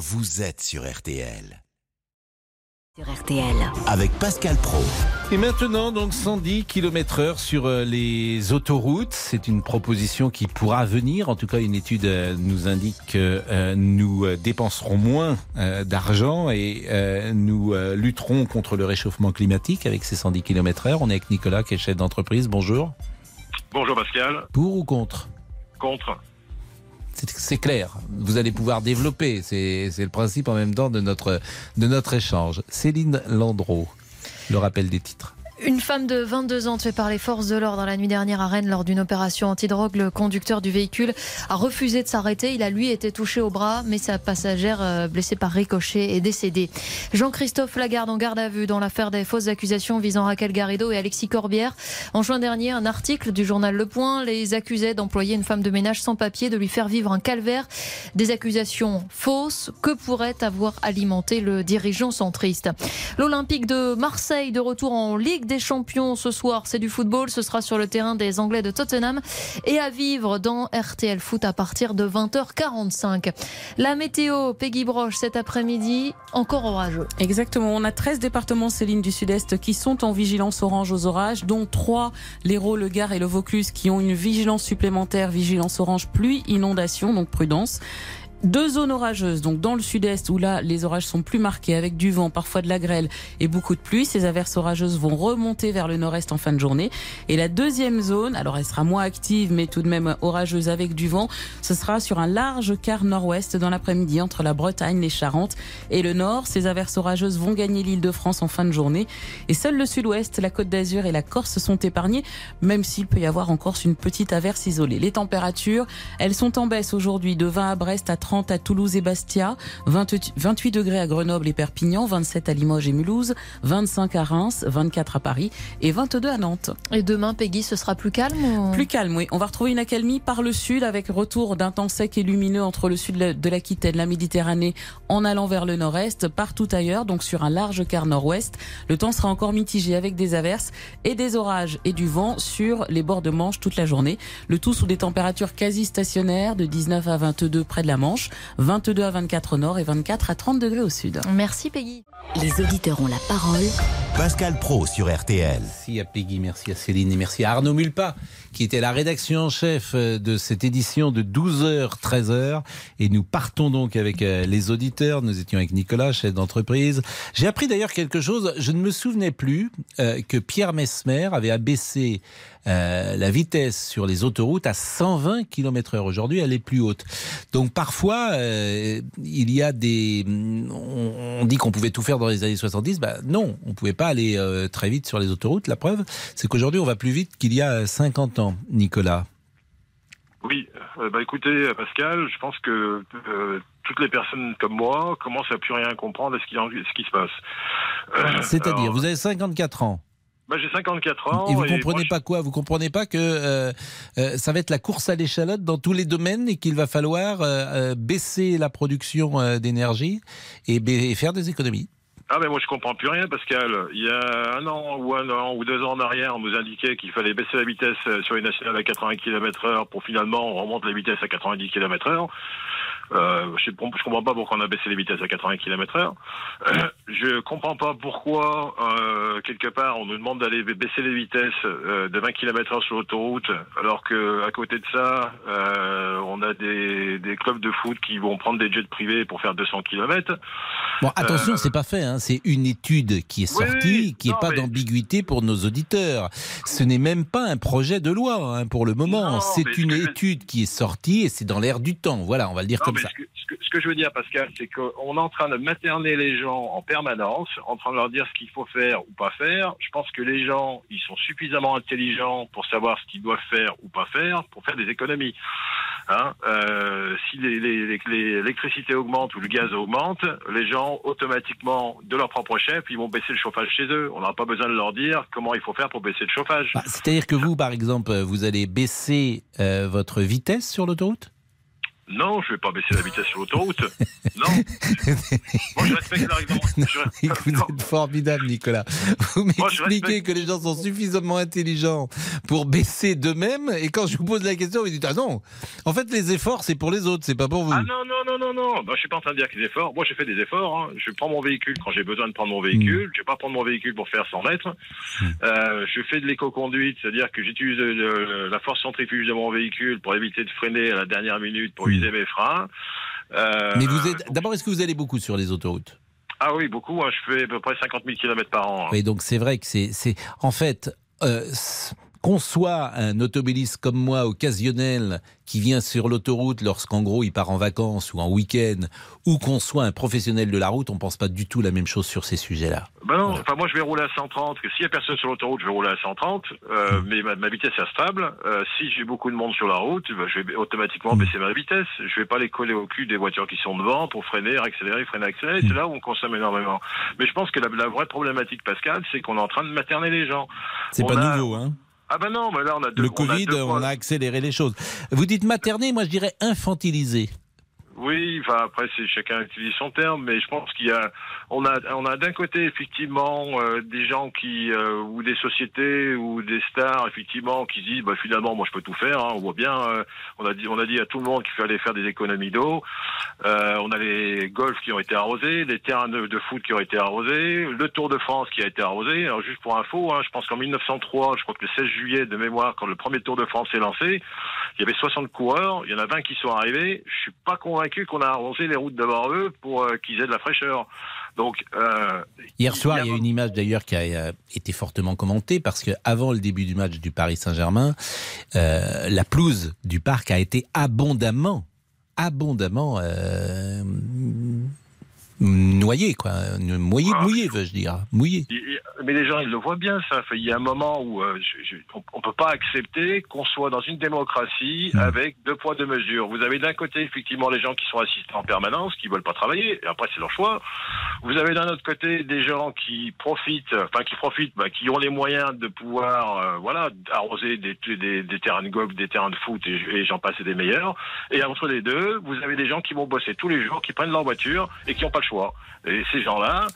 vous êtes sur RTL. Sur RTL. Avec Pascal Pro. Et maintenant, donc 110 km heure sur euh, les autoroutes. C'est une proposition qui pourra venir. En tout cas, une étude euh, nous indique que euh, nous dépenserons moins d'argent et nous lutterons contre le réchauffement climatique avec ces 110 km heure. On est avec Nicolas qui est chef d'entreprise. Bonjour. Bonjour Pascal. Pour ou contre? Contre. C'est- clair. Vous allez pouvoir développer. C'est le principe en même temps de notre, de notre échange. Céline Landreau, le rappel des titres. Une femme de 22 ans tuée par les forces de l'ordre la nuit dernière à Rennes lors d'une opération antidrogue. Le conducteur du véhicule a refusé de s'arrêter. Il a lui été touché au bras, mais sa passagère euh, blessée par ricochet est décédée. Jean-Christophe Lagarde en garde à vue dans l'affaire des fausses accusations visant Raquel Garrido et Alexis Corbière. En juin dernier, un article du journal Le Point les accusait d'employer une femme de ménage sans papier, de lui faire vivre un calvaire. Des accusations fausses que pourrait avoir alimenté le dirigeant centriste. L'Olympique de Marseille de retour en Ligue des Champions ce soir, c'est du football, ce sera sur le terrain des Anglais de Tottenham et à vivre dans RTL Foot à partir de 20h45. La météo, Peggy Broche cet après-midi, encore orageux. Exactement. On a 13 départements, Céline, du Sud-Est qui sont en vigilance orange aux orages, dont 3, l'Hérault, le Gard et le Vaucluse, qui ont une vigilance supplémentaire, vigilance orange pluie, inondation, donc prudence. Deux zones orageuses, donc dans le sud-est où là les orages sont plus marqués avec du vent, parfois de la grêle et beaucoup de pluie. Ces averses orageuses vont remonter vers le nord-est en fin de journée. Et la deuxième zone, alors elle sera moins active mais tout de même orageuse avec du vent, ce sera sur un large quart nord-ouest dans l'après-midi entre la Bretagne, les Charentes et le nord. Ces averses orageuses vont gagner l'île de France en fin de journée. Et seul le sud-ouest, la côte d'Azur et la Corse sont épargnés, même s'il peut y avoir en Corse une petite averse isolée. Les températures, elles sont en baisse aujourd'hui de 20 à Brest à 30 à Toulouse et Bastia, 20 28 degrés à Grenoble et Perpignan, 27 à Limoges et Mulhouse, 25 à Reims, 24 à Paris et 22 à Nantes. Et demain, Peggy, ce sera plus calme ou- Plus calme, oui. On va retrouver une accalmie par le sud avec retour d'un temps sec et lumineux entre le sud de l'Aquitaine, la Méditerranée, en allant vers le nord-est, partout ailleurs, donc sur un large quart nord-ouest. Le temps sera encore mitigé avec des averses et des orages et du vent sur les bords de Manche toute la journée. Le tout sous des températures quasi stationnaires de 19 à 22 près de la Manche, 22 à 24 au nord et 24 à 30 degrés au sud. Merci Peggy. Les auditeurs ont la parole. Pascal Pro sur RTL. Merci à Peggy, merci à Céline et merci à Arnaud Mulpa qui était la rédaction en chef euh, de cette édition de 12h, 13h. Et nous partons donc avec euh, les auditeurs. Nous étions avec Nicolas, chef d'entreprise. J'ai appris d'ailleurs quelque chose. Je ne me souvenais plus euh, que Pierre Mesmer avait abaissé la vitesse sur les autoroutes à 120 km heure. Aujourd'hui, elle est plus haute. Donc parfois, il y a des... On, dit qu'on pouvait tout faire dans les années 70. Bah, non, on pouvait pas aller très vite sur les autoroutes. La preuve, c'est qu'aujourd'hui, on va plus vite qu'il y a 50 ans, Nicolas. Oui, euh, bah écoutez Pascal, je pense que euh, toutes les personnes comme moi commencent à plus rien comprendre à ce qui, en- ce qui se passe. Euh, C'est-à-dire, alors, vous avez 54 ans. bah, J'ai 54 ans. Et vous moi, comprenez pas quoi? Vous comprenez pas que euh, euh, ça va être la course à l'échalote dans tous les domaines et qu'il va falloir euh, baisser la production d'énergie et faire des économies Ah mais moi je comprends plus rien Pascal. Il y a un an ou un an ou deux ans en arrière, on nous indiquait qu'il fallait baisser la vitesse sur les nationales à 80 km heure pour finalement on remonte la vitesse à 90 km heure. Euh, je, ne je comprends pas pourquoi on a baissé les vitesses à 80 km heure. Euh, je comprends pas pourquoi euh, quelque part on nous demande d'aller baisser les vitesses euh, de 20 km heure sur l'autoroute, alors que à côté de ça, on a des, des clubs de foot qui vont prendre des jets privés pour faire 200 km. Bon, attention, c'est pas fait. Hein. C'est une étude qui est Oui, sortie, qui n'est pas mais- d'ambiguïté pour nos auditeurs. Ce n'est même pas un projet de loi hein, pour le moment. C'est une étude qui est sortie et c'est dans l'air du temps. Voilà, on va le dire Non, comme mais. Ce que, ce que- ce que je veux dire, Pascal, c'est qu'on est en train de materner les gens en permanence, en train de leur dire ce qu'il faut faire ou pas faire. Je pense que les gens, ils sont suffisamment intelligents pour savoir ce qu'ils doivent faire ou pas faire pour faire des économies. Hein euh, si l'électricité augmente ou le gaz augmente, les gens automatiquement, de leur propre chef, ils vont baisser le chauffage chez eux. On n'aura pas besoin de leur dire comment il faut faire pour baisser le chauffage. Bah, C'est-à-dire que vous, par exemple, vous allez baisser euh, votre vitesse sur l'autoroute? Non, je vais pas baisser la vitesse sur l'autoroute. Non. Moi, je respecte la réglementation. Vous Non. êtes formidable, Nicolas. Vous m'expliquez que les gens sont suffisamment intelligents pour baisser d'eux-mêmes, et quand je vous pose la question, vous dites Ah non En fait, les efforts, c'est pour les autres, c'est pas pour vous. Ah non, non, non, non, non. Bah, je suis pas en train de dire que les efforts. Moi, j'ai fait des efforts. hein. Je prends mon véhicule quand j'ai besoin de prendre mon véhicule. Mm. Je vais pas prendre mon véhicule pour faire 100 mètres. Euh, je fais de l'éco-conduite, c'est-à-dire que j'utilise le- la force centrifuge de mon véhicule pour éviter de freiner à la dernière minute pour Mm. Mes freins. Euh, Mais vous êtes. D'abord, est-ce que vous allez beaucoup sur les autoroutes? Ah oui, beaucoup. hein. Je fais à peu près 50 000 km par an. hein. Oui, donc c'est vrai que c'est. En fait, euh, qu'on soit un automobiliste comme moi, occasionnel, qui vient sur l'autoroute lorsqu'en gros il part en vacances ou en week-end, ou qu'on soit un professionnel de la route, on pense pas du tout la même chose sur ces sujets-là. Ben non, enfin moi je vais rouler à 130. Que s'il y a personne sur l'autoroute, je vais rouler à 130. Euh, mais ma, ma vitesse est stable. Euh, si j'ai beaucoup de monde sur la route, ben, je vais automatiquement baisser ma vitesse. Je vais pas les coller au cul des voitures qui sont devant pour freiner, accélérer, freiner, accélérer. C'est là où on consomme énormément. Mais je pense que la, la vraie problématique, Pascal, c'est qu'on est en train de materner les gens. C'est pas a- nouveau, hein Ah ben non, mais là on a deux. Le on a Covid, deux on a accéléré les choses. Vous dites materner, moi je dirais infantiliser. Oui, enfin après c'est chacun utilise son terme, mais je pense qu'il y a, on a, on a d'un côté effectivement euh, des gens qui euh, ou des sociétés ou des stars effectivement qui disent bah finalement moi je peux tout faire. hein. on voit bien, euh, on a dit, on a dit à tout le monde qu'il fallait faire des économies d'eau. Euh, on a les golfs qui ont été arrosés, les terrains de, foot qui ont été arrosés, le Tour de France qui a été arrosé. Alors juste pour info, hein, je pense qu'en 1903, je crois que le 16 juillet de mémoire, quand le premier Tour de France s'est lancé, il y avait 60 coureurs, il y en a 20 qui sont arrivés. Je suis pas convaincu qu'on a arrosé les routes devant eux pour euh, qu'ils aient de la fraîcheur. Donc euh, Hier soir, Il y a une image d'ailleurs qui a euh, été fortement commentée parce que avant le début du match du Paris Saint-Germain, la pelouse du parc a été abondamment, abondamment noyée, quoi. Mouillée, Ah. mouillée, veux-je dire. Il- mais les gens ils le voient bien ça. Il y a un moment où euh, je- je- on, on peut pas accepter qu'on soit dans une démocratie Mm. avec deux poids deux mesures. Vous avez d'un côté effectivement les gens qui sont assistants en permanence, qui veulent pas travailler, et après c'est leur choix. Vous avez d'un autre côté des gens qui profitent, enfin qui profitent, bah, qui ont les moyens de pouvoir, euh, voilà, arroser des, des, des terrains de golf, des terrains de foot et, et j'en passe et des meilleurs. Et entre les deux, vous avez des gens qui vont bosser tous les jours, qui prennent leur voiture et qui n'ont pas le choix. Et ces gens-là,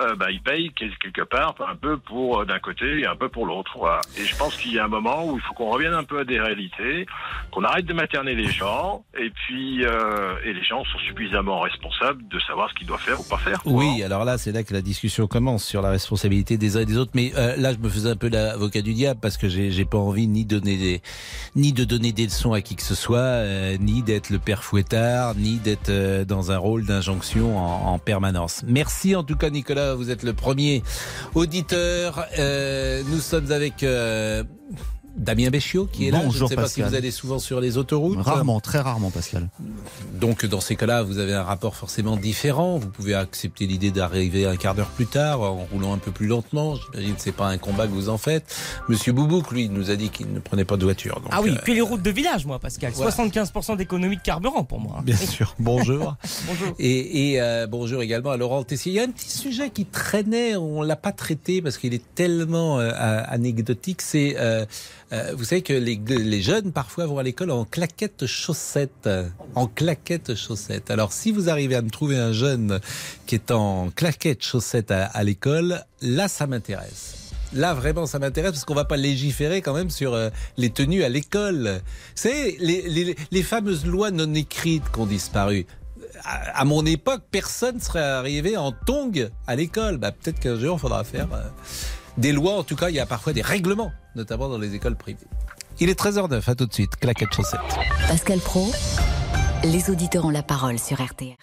euh, bah, ils payent quel- quelque part un peu pour euh, d'un côté et un peu pour l'autre. Et je pense qu'il y a un moment où il faut qu'on revienne un peu à des réalités, qu'on arrête de materner les gens, et puis euh, et les gens sont suffisamment responsables de savoir ce qu'ils doivent faire ou pas faire. Oui, alors là, c'est là que la discussion commence sur la responsabilité des uns et des autres. Mais euh, là, je me faisais un peu l'avocat du diable parce que j'ai pas envie ni donner des, ni de donner des leçons à qui que ce soit, ni d'être le père fouettard, ni d'être dans un rôle d'injonction en permanence. Merci en tout cas, Nicolas. Vous êtes le premier auditeur. Euh, nous sommes avec. euh, Damien Béchiot qui est là. Je ne Bonjour, sais pas si vous allez souvent sur les autoroutes. Rarement, très rarement, Pascal. Donc dans ces cas-là, vous avez un rapport forcément différent. Vous pouvez accepter l'idée d'arriver un quart d'heure plus tard en roulant un peu plus lentement. J'imagine que c'est pas un combat que vous en faites. Monsieur Boubouk, lui, nous a dit qu'il ne prenait pas de voiture. Donc, Ah oui, euh, que les routes de village, moi, Pascal. Voilà. 75% d'économie de carburant pour moi. Bien sûr. Bonjour. Bonjour. Et, et, euh, bonjour également à Laurent Tessier. Il y a un petit sujet qui traînait, on l'a pas traité parce qu'il est tellement euh, anecdotique. C'est, euh, vous savez que les, jeunes parfois vont à l'école en claquettes chaussettes, en claquettes chaussettes. Alors si vous arrivez à me trouver un jeune qui est en claquettes chaussettes à, l'école, là ça m'intéresse. Là, vraiment, ça m'intéresse parce qu'on va pas légiférer quand même sur euh, les tenues à l'école. C'est les, les, fameuses lois non écrites qui ont disparu à, à mon époque, personne serait arrivé en tongue à l'école. Bah, peut-être qu'un jour, il faudra faire euh, des lois. En tout cas, il y a parfois des règlements, notamment dans les écoles privées. Il est 13h09, à tout de suite. Claquette chaussette. Pascal Pro, les auditeurs ont la parole sur RTL.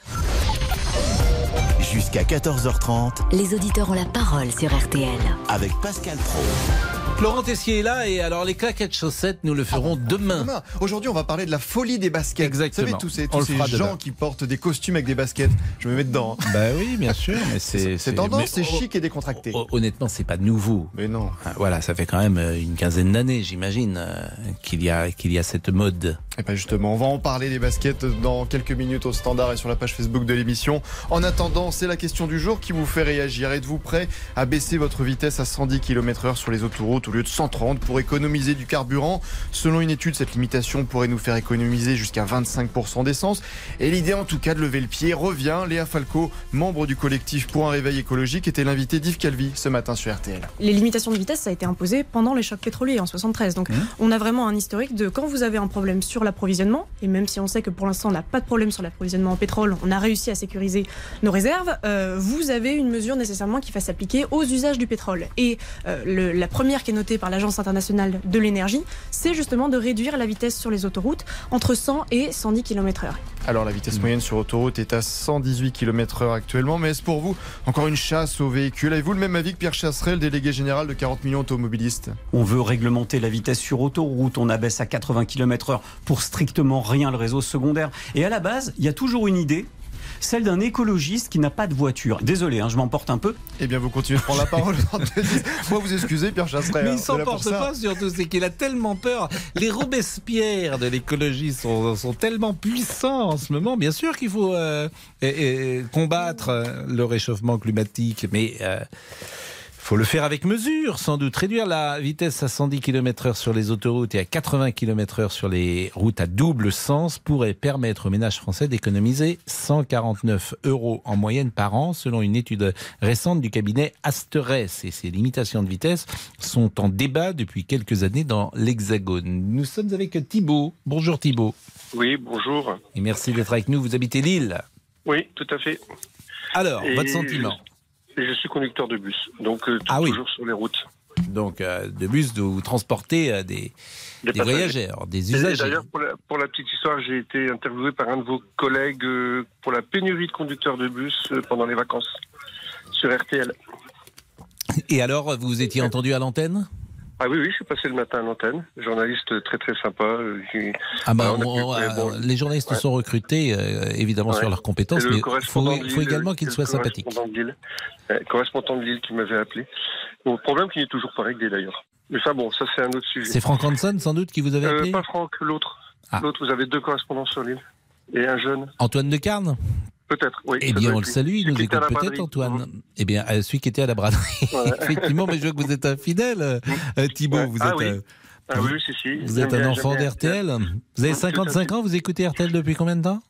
Jusqu'à 14h30 Les auditeurs ont la parole sur RTL. avec Pascal Pro. Laurent Tessier est là et alors les claquettes chaussettes, nous le ferons demain. Demain. Aujourd'hui, on va parler de la folie des baskets. Exactement. Vous savez, tous ces, tous ces gens demain. qui portent des costumes avec des baskets. Je me mets dedans. hein. Bah oui, bien sûr, mais c'est C'est tendance, c'est chic et décontracté. Hon- Honnêtement, c'est pas nouveau. Mais non. Ah, Voilà, ça fait quand même euh, une quinzaine d'années, j'imagine, euh, qu'il y a qu'il y a cette mode. Et pas justement, on va en parler des baskets dans quelques minutes au standard et sur la page Facebook de l'émission. En attendant, c'est la question du jour qui vous fait réagir. Êtes-vous prêt à baisser votre vitesse à 110 km heure sur les autoroutes au lieu de 130 pour économiser du carburant? Selon une étude, cette limitation pourrait nous faire économiser jusqu'à 25% d'essence. Et l'idée en tout cas de lever le pied revient. Léa Falco, membre du collectif pour un réveil écologique, était l'invité d'Yves Calvi ce matin sur RTL. Les limitations de vitesse, ça a été imposé pendant les chocs pétroliers en 73. Donc on a vraiment un historique de quand vous avez un problème sur l'approvisionnement, et même si on sait que pour l'instant on n'a pas de problème sur l'approvisionnement en pétrole, on a réussi à sécuriser nos réserves, euh, vous avez une mesure nécessairement qui va s'appliquer aux usages du pétrole. Et euh, le- la première qui est notée par l'Agence internationale de l'énergie, c'est justement de réduire la vitesse sur les autoroutes entre 100 et 110 km/h. Alors la vitesse moyenne sur autoroute est à 118 km heure actuellement, mais est-ce pour vous encore une chasse aux véhicules? Avez-vous le même avis que Pierre Chasseret, le délégué général de 40 millions d'automobilistes? On veut réglementer la vitesse sur autoroute, on abaisse à 80 km heure pour strictement rien le réseau secondaire. Et à la base, il y a toujours une idée, celle d'un écologiste qui n'a pas de voiture. Désolé, hein, je m'emporte un peu. Eh bien, vous continuez de prendre la parole. Moi, vous excusez, Pierre Chasseret. Mais hein, il on est s'en là pour porte ça. pas surtout, c'est qu'il a tellement peur. Les Robespierre de l'écologie sont, sont tellement puissants en ce moment. Bien sûr qu'il faut euh, et- et combattre euh, le réchauffement climatique, mais euh, faut le faire avec mesure, sans doute. Réduire la vitesse à 110 km/h sur les autoroutes et à 80 km/h sur les routes à double sens pourrait permettre aux ménages français d'économiser 149 euros en moyenne par an, selon une étude récente du cabinet Asterès. Et ces limitations de vitesse sont en débat depuis quelques années dans l'Hexagone. Nous sommes avec Thibault. Bonjour Thibault. Oui, bonjour. Et merci d'être avec nous. Vous habitez Lille. Oui, tout à fait. Alors, Et votre sentiment? Je, et je suis conducteur de bus, donc euh, Ah oui. toujours sur les routes. Donc, euh, de bus, de vous transporter euh, des, voyageurs, des usagers. D'ailleurs, pour la, pour la petite histoire, j'ai été interviewé par un de vos collègues pour la pénurie de conducteurs de bus pendant les vacances sur RTL. Et alors, vous étiez entendu à l'antenne? Ah oui, oui, je suis passé le matin à l'antenne. Journaliste très très sympa. euh, qui- Ah bah, Voilà, on on- euh, bon, les journalistes ouais. sont recrutés euh, évidemment Ouais. sur leurs compétences, mais il faut, également euh, qu'ils soient sympathiques. correspondant de Lille, euh, correspondant de Lille qui m'avait appelé. Bon, problème qui n'est toujours pas réglé d'ailleurs. Mais ça, bon, ça c'est un autre sujet. C'est Franck Hanson sans doute qui vous avait Euh, appelé? Pas Franck, l'autre. Ah. L'autre, vous avez deux correspondants sur l'île. Et un jeune. Antoine de Carne Peut-être, oui. Eh bien, on le salue, il nous écoute peut-être. Antoine. Eh bien, celui qui était à la braderie. Voilà. Effectivement, mais je vois que vous êtes un fidèle, euh, Thibault. Ouais. Vous Ah êtes, oui. euh, Ah oui, si, si. vous êtes un enfant d'RTL. Vous avez Tout à 55 fait. ans, vous écoutez RTL depuis combien de temps?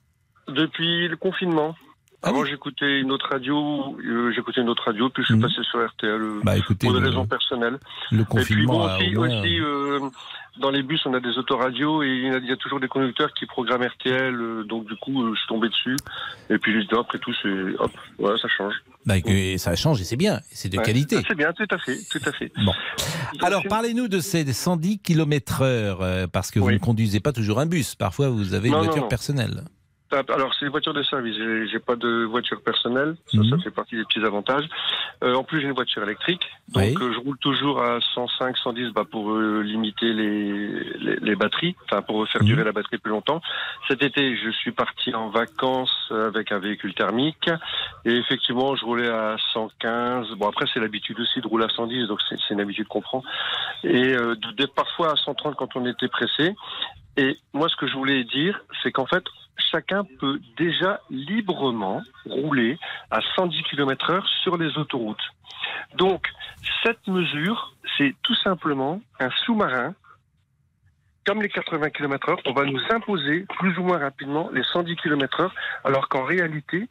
Depuis le confinement. Ah Avant, oui j'écoutais une autre radio, euh, j'écoutais une autre radio, puis je suis Mhm. passé sur RTL euh, Bah écoutez, pour des raisons personnelles. le Et puis confinement bon, aussi, euh, dans les bus, on a des autoradios et il y a, il y a toujours des conducteurs qui programment RTL, euh, donc du coup, je suis tombé dessus. Et puis dit, après tout, c'est hop, voilà, ça change. bah, que ça change et c'est bien, et c'est de Ouais. qualité. Ah, C'est bien, tout à fait, tout à fait. Bon. Alors, parlez-nous de ces 110 km heure, euh, parce que vous ne conduisez pas toujours un bus. Parfois, vous avez une Non, non, voiture non. personnelle. Alors, c'est les voitures de service. J'ai pas de voiture personnelle. Ça, Mhm. ça fait partie des petits avantages. Euh, en plus, j'ai une voiture électrique. Donc, Oui. euh, je roule toujours à 105, 110 bah, pour euh, limiter les, les, les batteries, enfin, pour faire Mhm. durer la batterie plus longtemps. Cet été, je suis parti en vacances avec un véhicule thermique. Et effectivement, je roulais à 115. Bon, après, c'est l'habitude aussi de rouler à 110, donc c'est une habitude qu'on prend. Et euh, de- d'être parfois à 130 quand on était pressé. Et moi, ce que je voulais dire, c'est qu'en fait, chacun peut déjà librement rouler à 110 km heure sur les autoroutes. Donc, cette mesure, c'est tout simplement un sous-marin. Comme les 80 km heure, on va nous imposer plus ou moins rapidement les 110 km heure, alors qu'en réalité,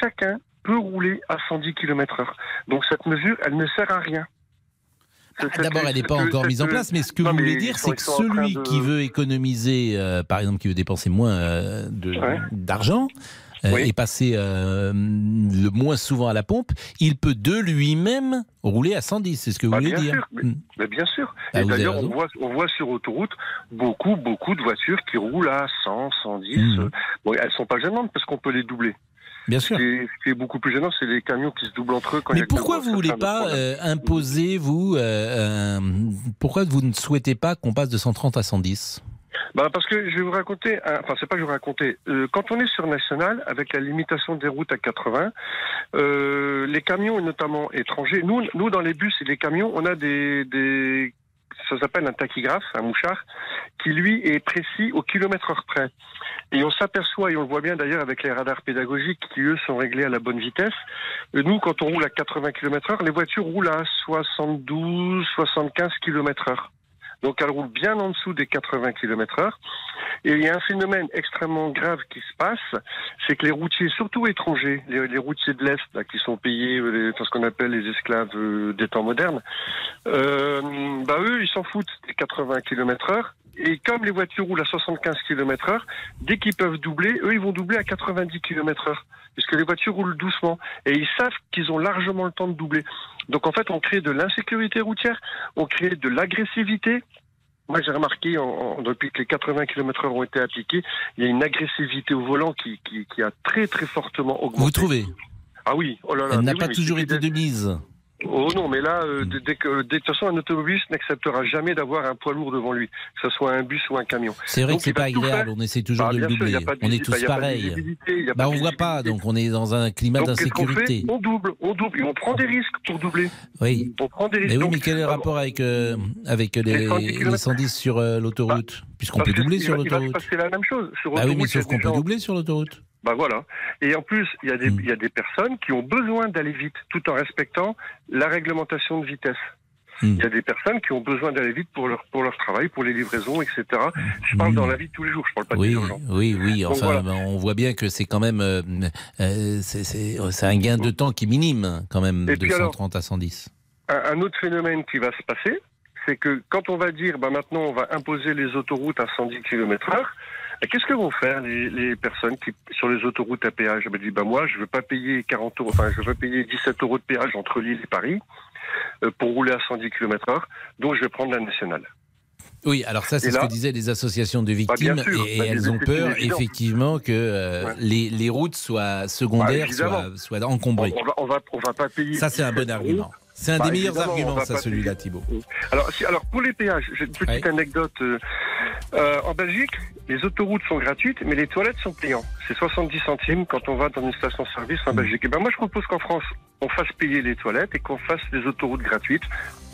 chacun peut rouler à 110 km heure. Donc, cette mesure, elle ne sert à rien. Ah, D'abord, elle n'est pas encore mise en place, mais ce que Non, vous voulez dire, c'est que celui de- qui veut économiser, euh, par exemple, qui veut dépenser moins euh, Ouais. d'argent, euh, Oui. et passer euh, le moins souvent à la pompe, il peut de lui-même rouler à 110. C'est ce que vous Bah, voulez bien dire sûr, mais- Hmm. Mais bien sûr. Ah, et d'ailleurs, on voit, on voit sur autoroute beaucoup, beaucoup de voitures qui roulent à 100, 110. Mhm. euh, Bon, elles sont pas gênantes parce qu'on peut les doubler. Bien Ce sûr. ce qui est beaucoup plus gênant, c'est les camions qui se doublent entre eux. Quand il y Mais a pourquoi vous ça voulez pas euh, imposer, vous, euh, un- pourquoi vous ne souhaitez pas qu'on passe de 130 à 110 Bah parce que je vais vous raconter, un- enfin c'est pas que je vais vous raconter, Euh, quand on est sur national avec la limitation des routes à 80, euh, les camions et notamment étrangers, nous, nous dans les bus et les camions, on a des, des ça s'appelle un tachygraphe, un mouchard, qui lui est précis au kilomètre heure près. Et on s'aperçoit, et on le voit bien d'ailleurs avec les radars pédagogiques qui eux sont réglés à la bonne vitesse. Euh, Nous, quand on roule à 80 km heure, les voitures roulent à 72, 75 km heure. Donc elles roulent bien en dessous des 80 km heure. Et il y a un phénomène extrêmement grave qui se passe, c'est que les routiers, surtout étrangers, les, routiers de l'Est, qui sont payés, euh, les- enfin, ce qu'on appelle les esclaves euh, des temps modernes, euh, bah eux, ils s'en foutent des 80 km heure. Et comme les voitures roulent à 75 km heure, dès qu'ils peuvent doubler, eux, ils vont doubler à 90 km heure. Puisque les voitures roulent doucement. Et ils savent qu'ils ont largement le temps de doubler. Donc en fait, on crée de l'insécurité routière, on crée de l'agressivité. Moi, j'ai remarqué, en, en- depuis que les 80 km heure ont été appliqués, il y a une agressivité au volant qui, qui, qui a très très fortement augmenté. Vous trouvez? Ah oui, oh là là. Elle n'a pas oui, mais toujours été de mise. Oh non, mais là, euh, dès, que, dès- de toute façon, un automobiliste n'acceptera jamais d'avoir un poids lourd devant lui, que ce soit un bus ou un camion. C'est vrai Donc, que c'est pas agréable, on essaie toujours Bah, de le sûr, doubler. On est bah, tous de pareils. Bah on voit pas, donc on est dans un climat d'insécurité. On double, on double, et on prend des risques pour doubler. Oui. On prend des risques. Mais oui, Donc, mais quel est le rapport avec, euh, avec les, Les 110 les kilomètres. 110 sur euh, l'autoroute? Puisqu'on parce peut doubler sur l'autoroute. passer la même chose. Sur Bah oui, mais sauf qu'on peut doubler sur l'autoroute. Bah voilà. Et en plus, il y, a des, Hmm. il y a des personnes qui ont besoin d'aller vite tout en respectant la réglementation de vitesse. Hmm. Il y a des personnes qui ont besoin d'aller vite pour leur, pour leur travail, pour les livraisons, etc. Je Hmm. parle dans la vie de tous les jours, je parle pas Oui, des urgences. oui, oui. Enfin, voilà. ben, on voit bien que c'est quand même, euh, euh, c'est- un gain de temps qui est minime quand même Et de puis alors- 130 à 110. Un, un autre phénomène qui va se passer, c'est que quand on va dire, bah maintenant on va imposer les autoroutes à 110 km heure, bah, qu'est-ce que vont faire les, les personnes qui sur les autoroutes à péage? Bah, disent, bah moi je veux pas payer 40 euros, enfin je veux pas payer 17 euros de péage entre Lille et Paris euh, pour rouler à 110 km heure, donc je vais prendre la nationale. Oui, alors ça, c'est ce que disaient les associations de Bah, victimes, sûr. et, Bah, elles ont peur, effectivement, que euh, Ouais. les, les routes soient secondaires, Bah, soient, soient encombrées. On va, on va, on va pas payer. Ça, c'est un bon 17 euros. argument. C'est un Bah, des meilleurs évidemment, on arguments, ça, celui-là. Thibault. Alors, si, alors pour les péages, j'ai une petite anecdote. euh, euh, en Belgique, les autoroutes sont gratuites, mais les toilettes sont payantes. C'est 70 centimes quand on va dans une station-service en Mm. Belgique. Et ben moi, je propose qu'en France, on fasse payer les toilettes et qu'on fasse des autoroutes gratuites.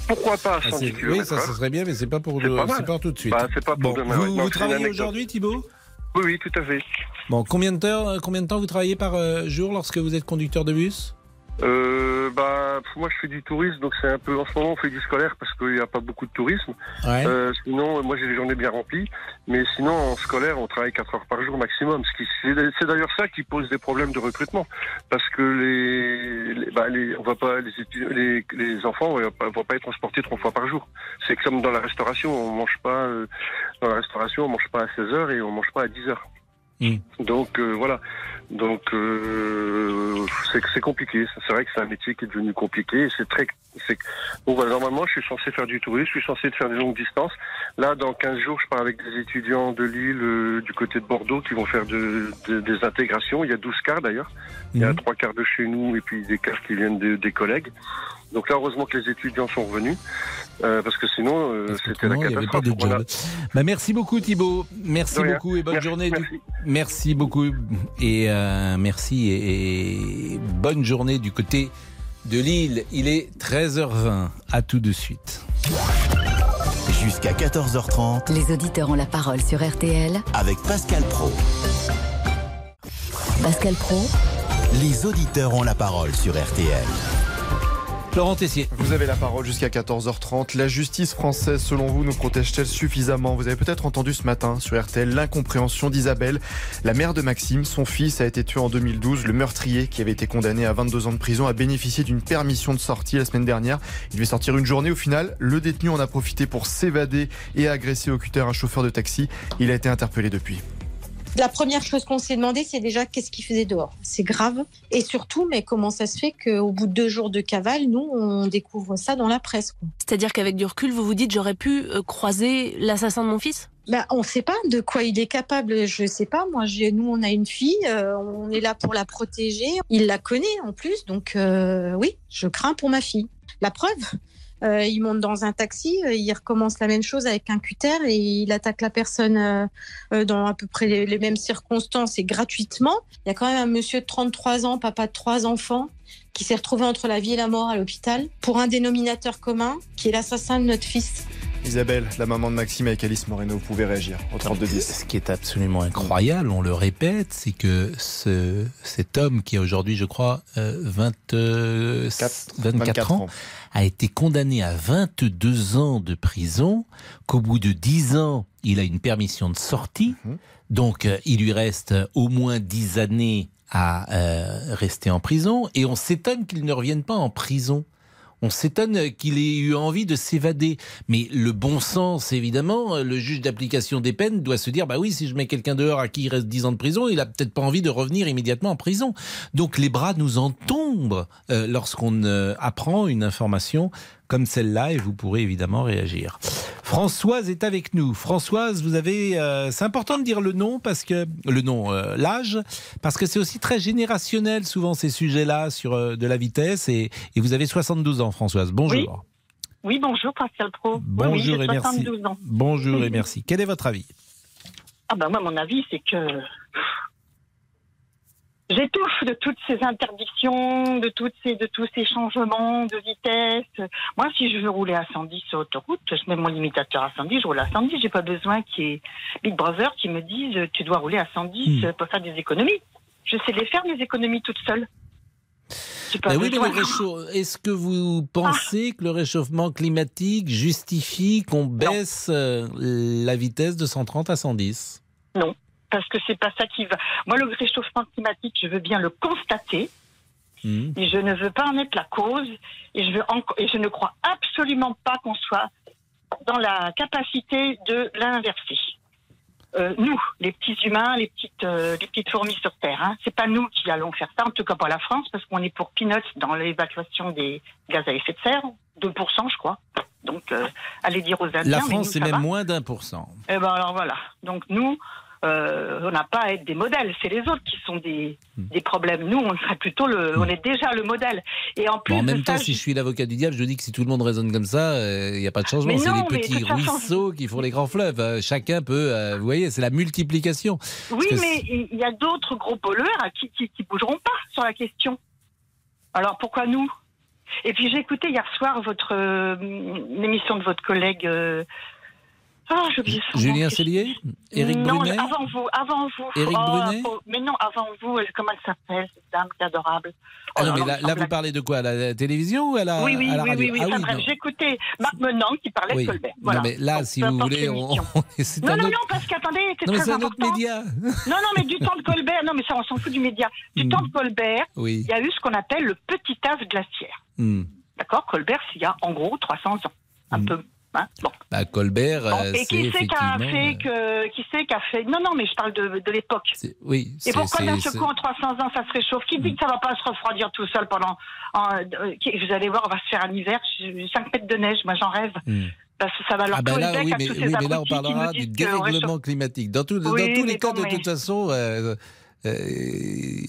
Pourquoi pas à Ah, 110 c'est- km oui, ça, serait bien, mais c'est pas pour, le- pas pas tout de suite. Bah, c'est pas pour Bon, demain. vous, ouais. Travaillez aujourd'hui, Thibault Oui, oui, tout à fait. Bon, combien de temps, combien de temps vous travaillez par euh, jour lorsque vous êtes conducteur de bus? Euh, bah, moi, je fais du tourisme, donc c'est un peu. En ce moment, on fait du scolaire parce qu'il n'y a pas beaucoup de tourisme. Ouais. Euh, sinon, moi, j'ai des journées bien remplies. Mais sinon, en scolaire, on travaille 4 heures par jour maximum. Ce qui, c'est, d'ailleurs ça qui pose des problèmes de recrutement, parce que les, les, bah, les on va pas les, les, les enfants ne vont pas, vont pas être transportés trois fois par jour. C'est comme dans la restauration, on mange pas euh, dans la restauration, on mange pas à 16 heures et on mange pas à 10 heures. Mm. Donc euh, voilà. Donc euh, c'est c'est compliqué. C'est vrai que c'est un métier qui est devenu compliqué. C'est très. Bon voilà. Normalement, je suis censé faire du tourisme. Je suis censé faire des longues distances. Là, dans 15 jours, je pars avec des étudiants de Lille, euh, du côté de Bordeaux, qui vont faire de, de- des intégrations. Il y a 12 quarts d'ailleurs. Il y a Mhm. trois quarts de chez nous et puis des quarts qui viennent de- des collègues. Donc là, heureusement que les étudiants sont revenus, euh, parce que sinon, euh, c'était la qu'autrement, il n'y avait catastrophe. pas de a- job. Bah, merci beaucoup Thibault. Merci beaucoup et bonne Merci, journée. du- merci. Merci beaucoup et euh, merci et, et bonne journée du côté de Lille. Il est 13h20. À tout de suite. Jusqu'à 14h30 Les auditeurs ont la parole sur RTL. avec Pascal Pro. Pascal Pro, Les auditeurs ont la parole sur RTL. Laurent Tessier. Vous avez la parole jusqu'à 14h30. La justice française, selon vous, nous protège-t-elle suffisamment? Vous avez peut-être entendu ce matin sur RTL l'incompréhension d'Isabelle, la mère de Maxime. Son fils a été tué en 2012. Le meurtrier, qui avait été condamné à 22 ans de prison, a bénéficié d'une permission de sortie la semaine dernière. Il devait sortir une journée. Au final, le détenu en a profité pour s'évader et agresser au cutter un chauffeur de taxi. Il a été interpellé depuis. La première chose qu'on s'est demandé, c'est déjà qu'est-ce qu'il faisait dehors. C'est grave. Et surtout, mais comment ça se fait qu'au bout de deux jours de cavale, nous, on découvre ça dans la presse. C'est-à-dire qu'avec du recul, vous vous dites j'aurais pu euh, croiser l'assassin de mon fils? Ben, on ne sait pas de quoi il est capable. Je sais pas. Moi, nous, on a une fille. euh, on est là pour la protéger. Il la connaît en plus. Donc, euh, oui, je crains pour ma fille. La preuve, euh, il monte dans un taxi. euh, il recommence la même chose avec un cutter et il attaque la personne euh, euh, dans à peu près les, les mêmes circonstances et gratuitement. Il y a quand même un monsieur de 33 ans, papa de trois enfants, qui s'est retrouvé entre la vie et la mort à l'hôpital pour un dénominateur commun qui est l'assassin de notre fils. Isabelle, la maman de Maxime avec Alice Moreno, vous pouvez réagir au 3210. Ce qui est absolument incroyable, on le répète, c'est que ce, cet homme qui a aujourd'hui, je crois, euh, 20, euh, 24, 24 ans, ans. a été condamné à 22 ans de prison, qu'au bout de 10 ans, il a une permission de sortie. Donc, euh, il lui reste au moins 10 années à euh, rester en prison. Et on s'étonne qu'il ne revienne pas en prison. On s'étonne qu'il ait eu envie de s'évader. Mais le bon sens, évidemment, le juge d'application des peines doit se dire, bah oui, si je mets quelqu'un dehors à qui il reste 10 ans de prison, il a peut-être pas envie de revenir immédiatement en prison. Donc les bras nous en tombent euh, lorsqu'on euh, apprend une information comme celle-là et vous pourrez évidemment réagir. Françoise est avec nous. Françoise, vous avez, euh, c'est important de dire le nom parce que le nom, euh, l'âge, parce que c'est aussi très générationnel souvent ces sujets-là sur euh, de la vitesse et, et vous avez 72 ans, Françoise. Bonjour. Oui, bonjour Pascal Pro. Bonjour oui, et merci. 72 ans. Bonjour et merci. Quel est votre avis? Ah ben moi, mon avis, c'est que j'étouffe de toutes ces interdictions, de, toutes ces, de tous ces changements de vitesse. Moi, si je veux rouler à 110 sur autoroute, je mets mon limitateur à 110, je roule à 110. J'ai pas besoin qu'il y ait Big Brother qui me dise tu dois rouler à 110 Hmm. pour faire des économies. Je sais les faire, mes économies toute seule. Ben oui, Est-ce que vous pensez que le réchauffement climatique justifie qu'on baisse euh, la vitesse de 130 à 110 Non, parce que c'est pas ça qui va. Moi, le réchauffement climatique, je veux bien le constater, Hmm. mais je ne veux pas en être la cause, et je veux et je ne crois absolument pas qu'on soit dans la capacité de l'inverser. Euh, nous, les petits humains, les petites, euh, les petites fourmis sur Terre, hein, c'est pas nous qui allons faire ça, en tout cas pas la France, parce qu'on est pour peanuts dans l'évacuation des gaz à effet de serre, 2%, je crois. Donc, euh, allez dire aux Indiens. La France, c'est même va. moins d'un pour cent. Eh ben alors voilà. Donc nous, euh, on n'a pas à être des modèles. C'est les autres qui sont des, Hmm. des problèmes. Nous, on serait plutôt le, on est déjà le modèle. Et en plus Bon, en de même ça, temps, si je suis l'avocat du diable, je dis que si tout le monde raisonne comme ça, euh, il n'y a pas de changement. Mais C'est les petits façon- ruisseaux qui font les grands fleuves. Euh, chacun peut, euh, vous voyez, c'est la multiplication. oui, mais il y a d'autres gros pollueurs qui, qui, qui bougeront pas sur la question. Alors pourquoi nous? Et puis j'ai écouté hier soir votre euh, l'émission de votre collègue. Ah, j'ai oublié son nom. Julien Cellier Éric non, Brunet avant vous, avant vous. Éric Oh, Brunet oh, Mais non, avant vous, comment elle s'appelle, cette dame qui est adorable Ah Oh non, là mais vous parlez de quoi À la télévision ou à la, oui, oui, à la oui, radio oui, oui. Ah oui, non. j'écoutais Marc Menant qui parlait Oui. de Colbert. Non, Voilà. mais là, si vous voulez, on- c'est Non, non, autre- non, parce qu'attendez, c'est très c'est un autre média. Non, non, mais du temps de Colbert, non, mais ça, on s'en fout du média. Du temps de Colbert, Hmm. Oui. il y a eu ce qu'on appelle le petit âge glaciaire. Hmm. D'accord Colbert, c'est il y a en gros 300 ans. Un peu. Hein bon. Bah, Colbert, Bon, euh, et qui c'est qui a fait que qui c'est qui a fait? Non non mais je parle de, de l'époque Oui, et pourquoi d'un coup en 300 ans ça se réchauffe? Qui dit que ça va pas se refroidir tout seul pendant en- euh, Vous allez voir, on va se faire un hiver 5 mètres de neige, moi j'en rêve. Hmm. Parce que ça va leur Ah ben clouer là, oui, mais, oui, mais là, on parlera du dérèglement climatique. Dans, tout- dans tous les cas, de mais- toute façon, euh, euh,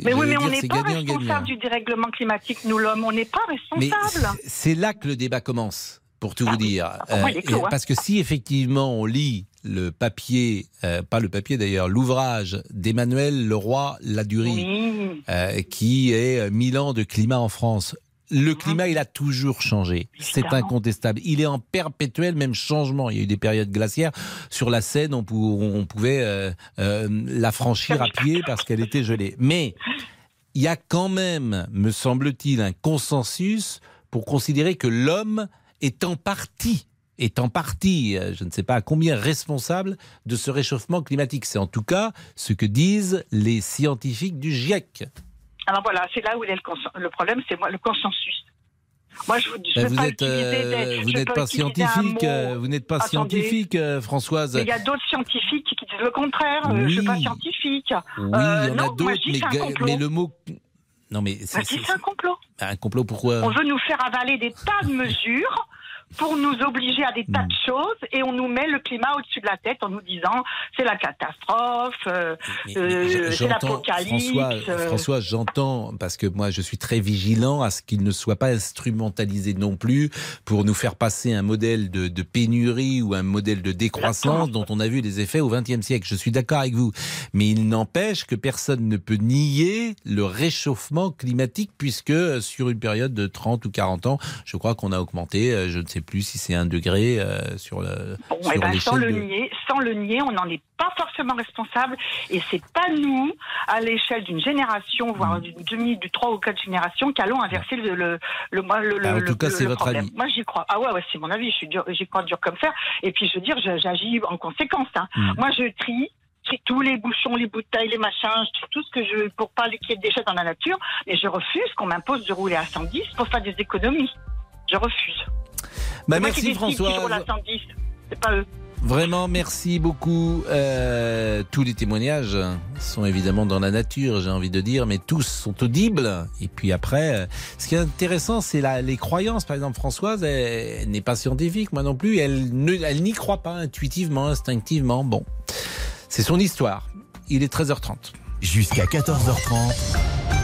Mais oui, mais on n'est pas responsable du dérèglement climatique, nous l'homme, on n'est pas responsable. c'est là que le débat commence, pour tout vous dire. moi, il est Euh, clos, hein. Parce que si effectivement on lit le papier, euh, pas le papier d'ailleurs, l'ouvrage d'Emmanuel Leroy Ladurie, Oui. euh, qui est euh, 1000 ans de climat en France. Le climat, il a toujours changé. C'est incontestable. Il est en perpétuel même changement. Il y a eu des périodes glaciaires. Sur la Seine, on, pou- on pouvait euh, euh, la franchir à pied parce qu'elle était gelée. Mais il y a quand même, me semble-t-il, un consensus pour considérer que l'homme est en partie, est en partie, euh, je ne sais pas à combien, responsable de ce réchauffement climatique. C'est en tout cas ce que disent les scientifiques du GIEC. Alors voilà, c'est là où il est le, problème, c'est le consensus. Moi, je, je Euh, vous euh, n'êtes pas scientifique, vous n'êtes pas Attendez. scientifique, Françoise. Mais il y a d'autres scientifiques qui disent le contraire. euh, Je ne suis pas scientifique. Oui, Euh, il y en non, a d'autres, mais, mais le mot. Non, mais c'est un complot. un complot. Pourquoi On veut nous faire avaler des tas de mesures pour nous obliger à des tas de choses et on nous met le climat au-dessus de la tête en nous disant c'est la catastrophe, euh, euh, c'est l'apocalypse. François, euh, François, j'entends, parce que moi je suis très vigilant à ce qu'il ne soit pas instrumentalisé non plus pour nous faire passer un modèle de, de pénurie ou un modèle de décroissance dont on a vu les effets au XXe siècle. Je suis d'accord avec vous. Mais il n'empêche que personne ne peut nier le réchauffement climatique puisque sur une période de 30 ou 40 ans, je crois qu'on a augmenté, euh, je ne sais sais plus si c'est un degré euh, sur, le, Bon, sur eh ben, sans le de- nier, sans le nier, on n'en est pas forcément responsable et c'est pas nous, à l'échelle d'une génération, voire Mm. d'une demi, du trois ou quatre générations, qu'allons inverser le, le, le, le, Ah, en tout cas, c'est votre problème. avis. Moi, j'y crois. Ah ouais, ouais, c'est mon avis. Je suis dur, j'y crois dur comme fer. Et puis, je veux dire, j'agis en conséquence. hein. Mm. Moi, je trie. tous les bouchons, les bouteilles, les machins, tout ce que je veux pour pas qu'il y ait de déchets dans la nature, et je refuse qu'on m'impose de rouler à 110 pour faire des économies. Je refuse. Bah, merci décide si je roule Françoise. à 110, c'est pas eux. Vraiment, merci beaucoup. Euh, tous les témoignages sont évidemment dans la nature, j'ai envie de dire, mais tous sont audibles. Et puis après, euh, ce qui est intéressant, c'est la- les croyances. Par exemple, Françoise, elle, elle n'est pas scientifique, moi non plus. Elle ne, elle n'y croit pas intuitivement, instinctivement. Bon, c'est son histoire. Il est 13h30. Jusqu'à 14h30,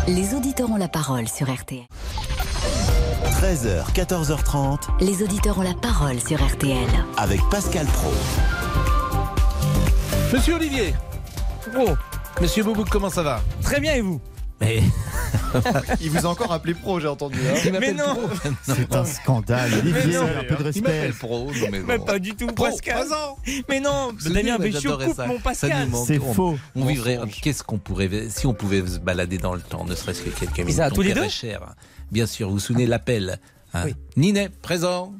Les auditeurs ont la parole sur RTL. 13h, 14h30, Les auditeurs ont la parole sur RTL. avec Pascal Pro. Monsieur Olivier. Oh, Monsieur Boubouk, comment ça va? Très bien et vous? Mais Il vous a encore appelé pro, j'ai entendu. hein. il Mais non. Pro. C'est un scandale. Mais Olivier, non. un peu de Il respect. m'appelle Pro. Non, mais Mais pas du tout, Pro, Pascal. Mais non, Damien Béchiot coupe ça. mon Pascal. C'est faux. On vivrait. Qu'est-ce qu'on pourrait, si on pouvait se balader dans le temps, ne serait-ce que quelques minutes. ça, tous les deux cher. Bien sûr, vous vous souvenez de l'appel. hein. Oui. Ninet, présent.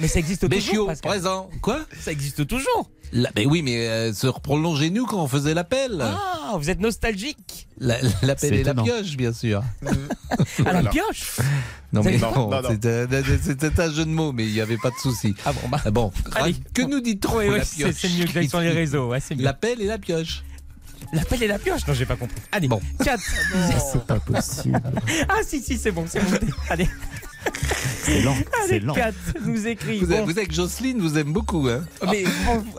Mais ça existe toujours, Béchiot, présent. Quoi? Ça existe toujours. La- mais oui, mais euh, se prolongez-nous quand on faisait l'appel. Ah, vous êtes nostalgique. La- L'appel et la pioche, bien sûr. À la pioche. Non, mais Non, bon, non, non. c'était un jeu de mots, mais il n'y avait pas de souci. Ah bon, bah. Ah Bon, Allez. que nous dit-on Ouais, ouais, la c'est mieux que sur les réseaux. Ouais, c'est mieux. L'appel et la pioche. L'appel et la pioche Non, j'ai pas compris. Allez, Bon. 4. C'est pas possible. Ah, si, si, c'est bon, c'est bon. Allez, C'est lent. C'est lent. 4 nous écrit. Vous, Bon. vous savez que Jocelyne vous aime beaucoup, hein Mais,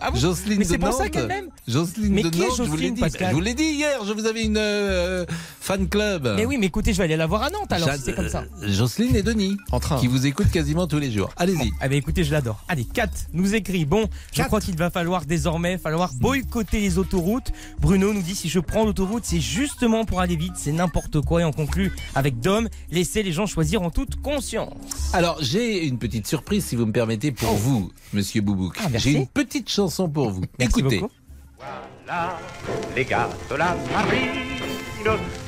ah bon? Jocelyne Mais de c'est pour ça Nantes. qu'elle m'aime. Jocelyne Mais de qui est Nantes, je vous l'ai Jocelyne, dit. Pascal? Je vous l'ai dit hier, je vous avais une euh, fan club. Mais oui, mais écoutez, je vais aller la voir à Nantes alors, si c'est comme ça. Euh, Jocelyne et Denis, En train. qui vous écoutent quasiment tous les jours. Allez-y. Ah bah écoutez, je l'adore. Allez, 4 nous écrit. Bon, je crois qu'il va falloir désormais falloir boycotter les autoroutes. Bruno nous dit si je prends l'autoroute, c'est justement pour aller vite, c'est n'importe quoi. Et on conclut avec Dom, laissez les gens choisir en toute conscience. Alors, j'ai une petite surprise, si vous me permettez, pour vous, monsieur Boubouk. Oh. Ah, j'ai une petite chanson pour vous. Merci Écoutez. beaucoup. Voilà les gars de la marine.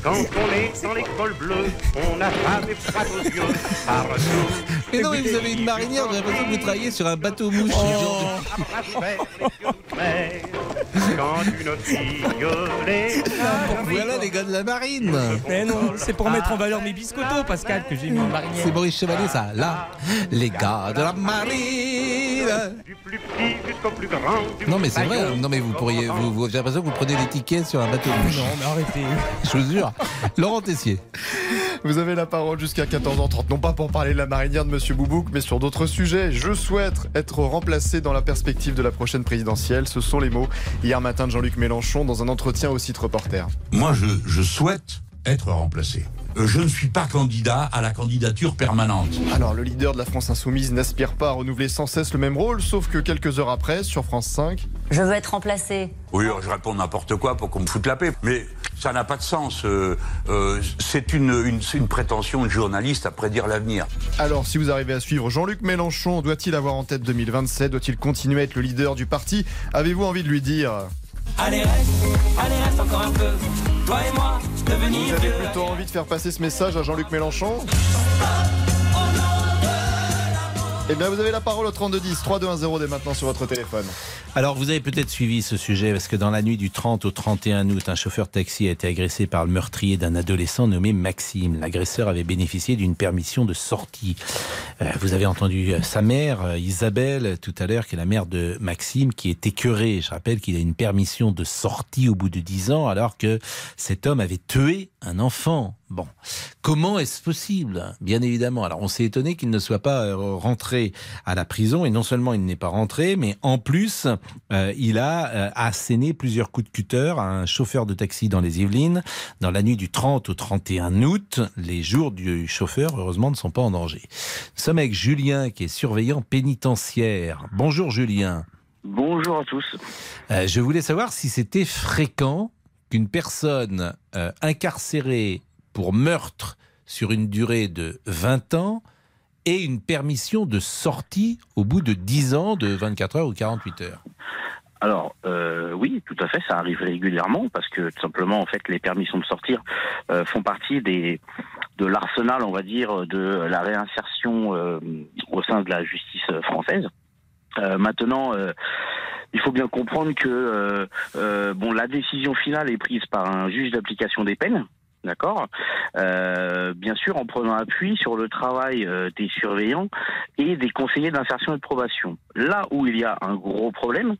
Quand on est dans l'école bleue, on n'a jamais froid aux yeux. Partout. Mais non, mais vous avez une marinière, j'ai l'impression que vous travaillez sur un bateau mouche. Oh. Voilà les gars de la marine. Mais non, c'est pour mettre en valeur mes biscottos, Pascal, que j'ai mis en marinière. C'est Maurice Chevalier, ça. Là, les gars de la marine. du plus petit jusqu'au plus grand. Non, mais c'est vrai. Non, mais vous pourriez. Vous, vous- j'ai l'impression que vous prenez des tickets sur un bateau mouche. Non, mais arrêtez. Je vous jure. Laurent Tessier. Vous avez la parole jusqu'à 14h30, non pas pour parler de la marinière de Monsieur Boubouk, mais sur d'autres sujets. Je souhaite être remplacé dans la perspective de la prochaine présidentielle. Ce sont les mots hier matin de Jean-Luc Mélenchon dans un entretien au site reporter. Moi, je, je souhaite être remplacé. Euh, Je ne suis pas candidat à la candidature permanente. Alors, le leader de la France Insoumise n'aspire pas à renouveler sans cesse le même rôle, sauf que quelques heures après, sur France 5, Je veux être remplacée. Oui, je réponds n'importe quoi pour qu'on me foute la paix. Mais ça n'a pas de sens. Euh, euh, c'est une, une, prétention de journaliste à prédire l'avenir. Alors, si vous arrivez à suivre Jean-Luc Mélenchon, doit-il avoir en tête 2027 Doit-il continuer à être le leader du parti? Avez-vous envie de lui dire? Allez reste, allez reste encore un peu. Toi et moi, devenir Vous avez plutôt envie de faire passer ce message à Jean-Luc Mélenchon? Eh bien, vous avez la parole au 3210, 3210 dès maintenant sur votre téléphone. Alors, vous avez peut-être suivi ce sujet parce que dans la nuit du 30 au 31 août, un chauffeur taxi a été agressé par le meurtrier d'un adolescent nommé Maxime. L'agresseur avait bénéficié d'une permission de sortie. Euh, vous avez entendu euh, sa mère, euh, Isabelle, tout à l'heure, qui est la mère de Maxime, qui est écœurée. Je rappelle qu'il a une permission de sortie au bout de 10 ans, alors que cet homme avait tué un enfant. Bon, comment est-ce possible Bien évidemment? Alors, on s'est étonné qu'il ne soit pas euh, rentré à la prison, et non seulement il n'est pas rentré, mais en plus, euh, il a euh, asséné plusieurs coups de cutter à un chauffeur de taxi dans les Yvelines dans la nuit du 30 au 31 août. Les jours du chauffeur, heureusement, ne sont pas en danger. Nous sommes avec Julien, qui est surveillant pénitentiaire. Bonjour Julien. Bonjour à tous. Euh, je voulais savoir si c'était fréquent qu'une personne euh, incarcérée pour meurtre sur une durée de 20 ans et une permission de sortie au bout de 10 ans, de 24 heures ou 48 heures. Alors euh, oui, tout à fait, ça arrive régulièrement parce que tout simplement en fait les permissions de sortir euh, font partie des de l'arsenal, on va dire, de la réinsertion euh, au sein de la justice française. Maintenant, il faut bien comprendre que bon, la décision finale est prise par un juge d'application des peines. D'accord. Euh, bien sûr, en prenant appui sur le travail euh, des surveillants et des conseillers d'insertion et de probation. Là où il y a un gros problème,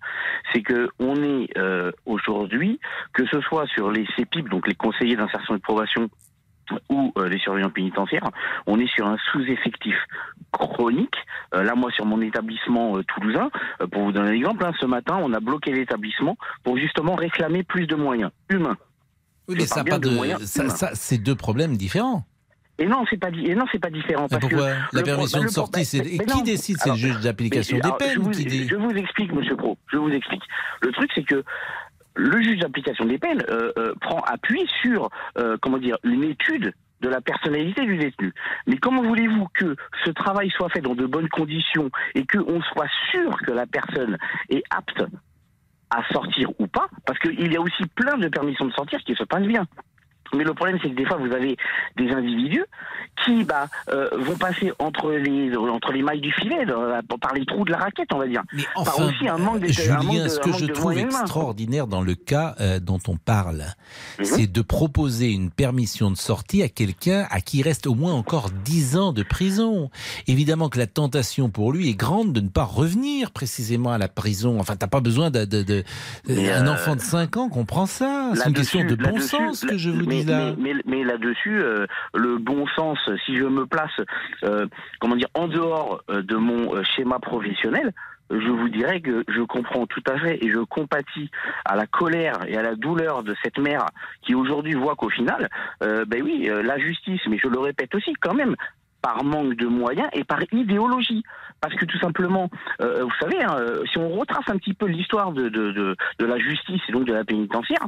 c'est que on est euh, aujourd'hui, que ce soit sur les CEPIP, donc les conseillers d'insertion et de probation, ou euh, les surveillants pénitentiaires, on est sur un sous-effectif chronique. Euh, là, moi, sur mon établissement euh, toulousain, pour vous donner un exemple, hein, ce matin, on a bloqué l'établissement pour justement réclamer plus de moyens humains. Oui, mais ça pas de ça- c'est deux problèmes différents. Et non, c'est pas di- et non, c'est pas différent. Que pourquoi La pro- permission bah, de sortie, bah, c'est qui non. décide C'est le juge d'application des alors, je peines vous, qui dit. Je vous explique, Monsieur Pro. Je vous explique. Le truc, c'est que le juge d'application des peines euh, euh, prend appui sur, euh, comment dire, une étude de la personnalité du détenu. Mais comment voulez-vous que ce travail soit fait dans de bonnes conditions et qu'on soit sûr que la personne est apte à sortir ou pas Parce qu'il y a aussi plein de permissions de sortir qui se passent bien. Mais le problème, c'est que des fois, vous avez des individus qui bah, euh, vont passer entre les, entre les mailles du filet, par les trous de la raquette, on va dire. par Enfin, aussi un manque de, Julien, un manque de, ce que je trouve extraordinaire dans le cas euh, dont on parle, Mhm. c'est de proposer une permission de sortie à quelqu'un à qui reste au moins encore 10 ans de prison. Évidemment que la tentation pour lui est grande de ne pas revenir précisément à la prison. Enfin, t'as pas besoin de, de- de- Mais, un euh, enfant de 5 ans comprend ça. C'est une question de bon sens que je vous mais, là. Là-dessus, euh, le bon sens, si je me place, euh, comment dire, en dehors euh, de mon euh, schéma professionnel, je vous dirais que je comprends tout à fait et je compatis à la colère et à la douleur de cette mère qui aujourd'hui voit qu'au final, ben oui, la justice, mais je le répète aussi quand même, par manque de moyens et par idéologie. Parce que tout simplement, vous savez, hein, si on retrace un petit peu l'histoire de, la justice et donc de la pénitentiaire,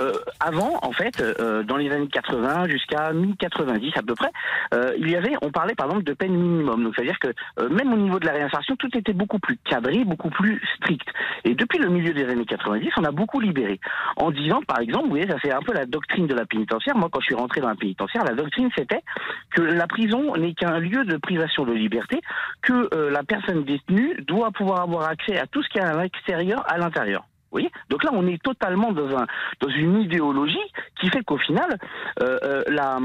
euh, avant, en fait, euh, dans les années 80 jusqu'à mi-90 à peu près, euh, il y avait, on parlait par exemple de peine minimum. Donc, c'est-à-dire que euh, même au niveau de la réinsertion, tout était beaucoup plus cadré, beaucoup plus strict. Et depuis le milieu des années 90, on a beaucoup libéré. En disant, par exemple, vous voyez, ça c'est un peu la doctrine de la pénitentiaire. Moi, quand je suis rentré dans la pénitentiaire, la doctrine c'était que la prison n'est qu'un lieu de privation de liberté, que euh, la personne détenue doit pouvoir avoir accès à tout ce qu'il y a à l'extérieur, à l'intérieur. Voyez Donc là, on est totalement dans une idéologie qui fait qu'au final, euh, euh, la,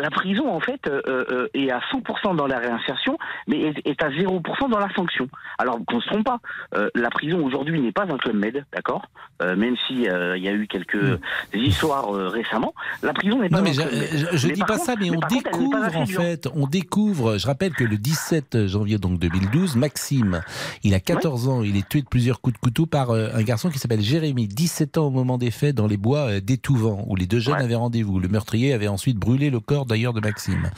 la prison, en fait, euh, euh, est à 100% dans la réinsertion, mais est, est à 0% dans la sanction. Alors, qu'on ne se trompe pas, euh, la prison aujourd'hui n'est pas un club med, d'accord? Euh, Même si il y a eu quelques histoires récemment, la prison n'est pas Non, mais un club med. je- je Mais dis pas contre- ça, mais, mais on contre, découvre en fait, on découvre. Je rappelle que le 17 janvier donc 2012, Maxime, il a 14 ans, il est tué de plusieurs coups de couteau par un garçon qui s'appelle Jérémy, 17 ans au moment des faits, dans les bois d'Étouvent, où les deux jeunes avaient rendez-vous. Le meurtrier avait ensuite brûlé le corps d'ailleurs de Maxime.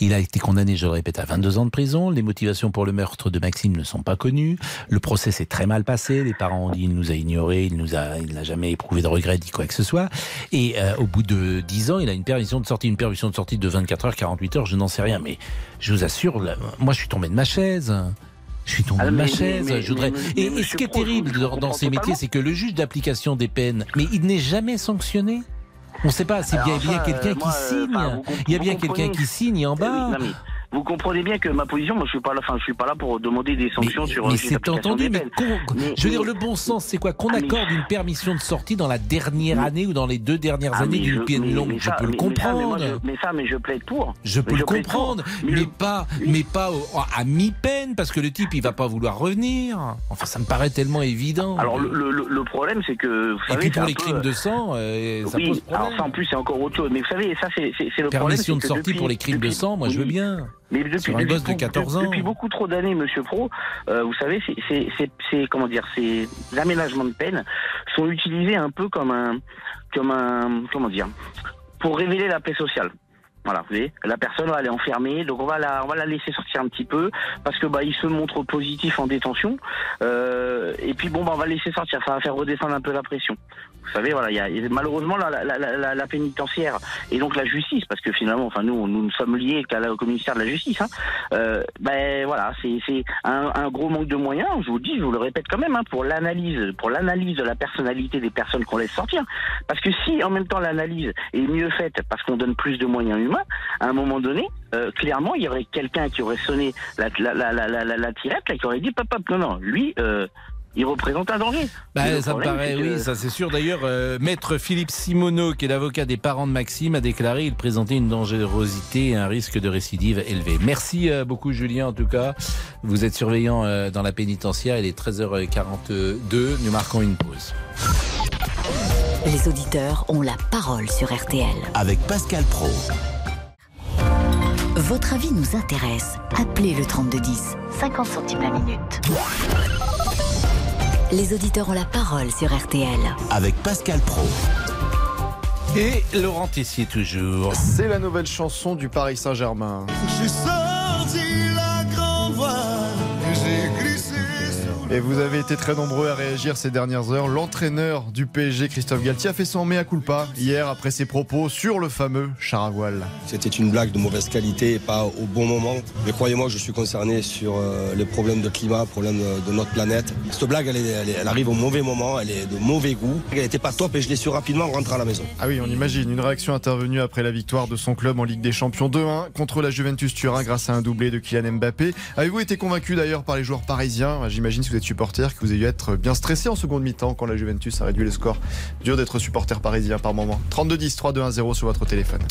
Il a été condamné, je le répète, à 22 ans de prison. Les motivations pour le meurtre de Maxime ne sont pas connues. Le procès s'est très mal passé. Les parents ont dit il nous a ignorés, il nous a, il n'a jamais éprouvé de regret, dit quoi que ce soit. Et euh, au bout de 10 ans, il a une permission de sortie, une permission de sortie de 24 heures, 48 heures, je n'en sais rien. Mais je vous assure, là, moi je suis tombé de ma chaise. Je suis tombé Ah, de ma mais- chaise. mais- je voudrais... mais- et, ce qui est terrible dans, dans ces métiers, c'est que le juge d'application des peines, mais il n'est jamais sanctionné. On ne sait pas, c'est bien, bien quelqu'un euh, qui euh, signe. il y a bien quelqu'un qui signe en Eh bas. Mais vous comprenez bien que ma position, moi je suis pas là, enfin je suis pas là pour demander des sanctions sur Mais c'est entendu, mais Mais- je veux dire, mais- le bon sens, c'est quoi Qu'on Ah, mais- accorde une permission de sortie dans la dernière année ou dans les deux dernières Ah, années mais d'une peine mais- longue, mais je peux le mais- mais mais comprendre. Mais ça, mais je plaide pour. Je peux Mais le comprendre, mais, pas, mais pas à mi-peine, parce que le type, il va pas vouloir revenir. Enfin, ça me paraît tellement évident. Alors le, problème, c'est que Et puis pour les crimes de sang, euh, ça pose problème. alors ça en plus c'est encore autre chose. Mais vous savez, ça c'est le problème. Permission de sortie pour les crimes de sang, moi je veux bien. Mais depuis, Sur un depuis gosse de beaucoup- 14 ans. Depuis beaucoup trop d'années, Monsieur Pro, euh, vous savez, c'est- comment dire, ces aménagements de peine sont utilisés un peu comme un, comme un, comment dire, pour révéler la paix sociale. Voilà, vous voyez, la personne elle est enfermée, donc on va la, on va la laisser sortir un petit peu parce que bah il se montre positif en détention. Euh, et puis bon, bah, on va laisser sortir, ça va faire redescendre un peu la pression. Vous savez, voilà, il y malheureusement la, la, la, la, pénitentiaire et donc la justice, parce que finalement, enfin nous, nous ne sommes liés qu'à la- au ministère de la Justice. Hein, euh, ben voilà, c'est un, un gros manque de moyens. Je vous le dis, je vous le répète quand même, hein, pour l'analyse, pour l'analyse de la personnalité des personnes qu'on laisse sortir. Parce que si en même temps l'analyse est mieux faite parce qu'on donne plus de moyens humains, à un moment donné, euh, clairement, il y aurait quelqu'un qui aurait sonné la, la, la, la, la tirette, là, qui aurait dit, pop, pop, non, non, lui, euh, il représente un danger. Bah, ça me paraît, que- oui, ça c'est sûr. D'ailleurs, euh, maître Philippe Simoneau, qui est l'avocat des parents de Maxime, a déclaré il présentait une dangerosité et un risque de récidive élevé. Merci euh, beaucoup, Julien, en tout cas. Vous êtes surveillant euh, dans la pénitentiaire. Il est 13h42. Nous marquons une pause. Les auditeurs ont la parole sur RTL. Avec Pascal Pro. Votre avis nous intéresse. Appelez le 3210, 50 centimes la minute. Les auditeurs ont la parole sur RTL. Avec Pascal Pro. Et Laurent Tessier, toujours. C'est la nouvelle chanson du Paris Saint-Germain. J'ai Et vous avez été très nombreux à réagir ces dernières heures. L'entraîneur du PSG, Christophe Galtier, a fait son mea culpa hier après ses propos sur le fameux char à voile. C'était une blague de mauvaise qualité et pas au bon moment. Mais croyez-moi, je suis concerné sur euh, les problèmes de climat, problèmes de, notre planète. Cette blague, elle, est- elle arrive au mauvais moment, elle est de mauvais goût. Elle n'était pas top et je l'ai su rapidement en rentrant à la maison. Ah oui, on imagine une réaction intervenue après la victoire de son club en Ligue des Champions 2-1 contre la Juventus Turin grâce à un doublé de Kylian Mbappé. Avez-vous été convaincu d'ailleurs par les joueurs parisiens? J'imagine si vous êtes supporter que vous ayez dû être bien stressé en seconde mi-temps quand la Juventus a réduit le score. Dur d'être supporter parisien par moment. 32-10, 3-2-1-0 sur votre téléphone.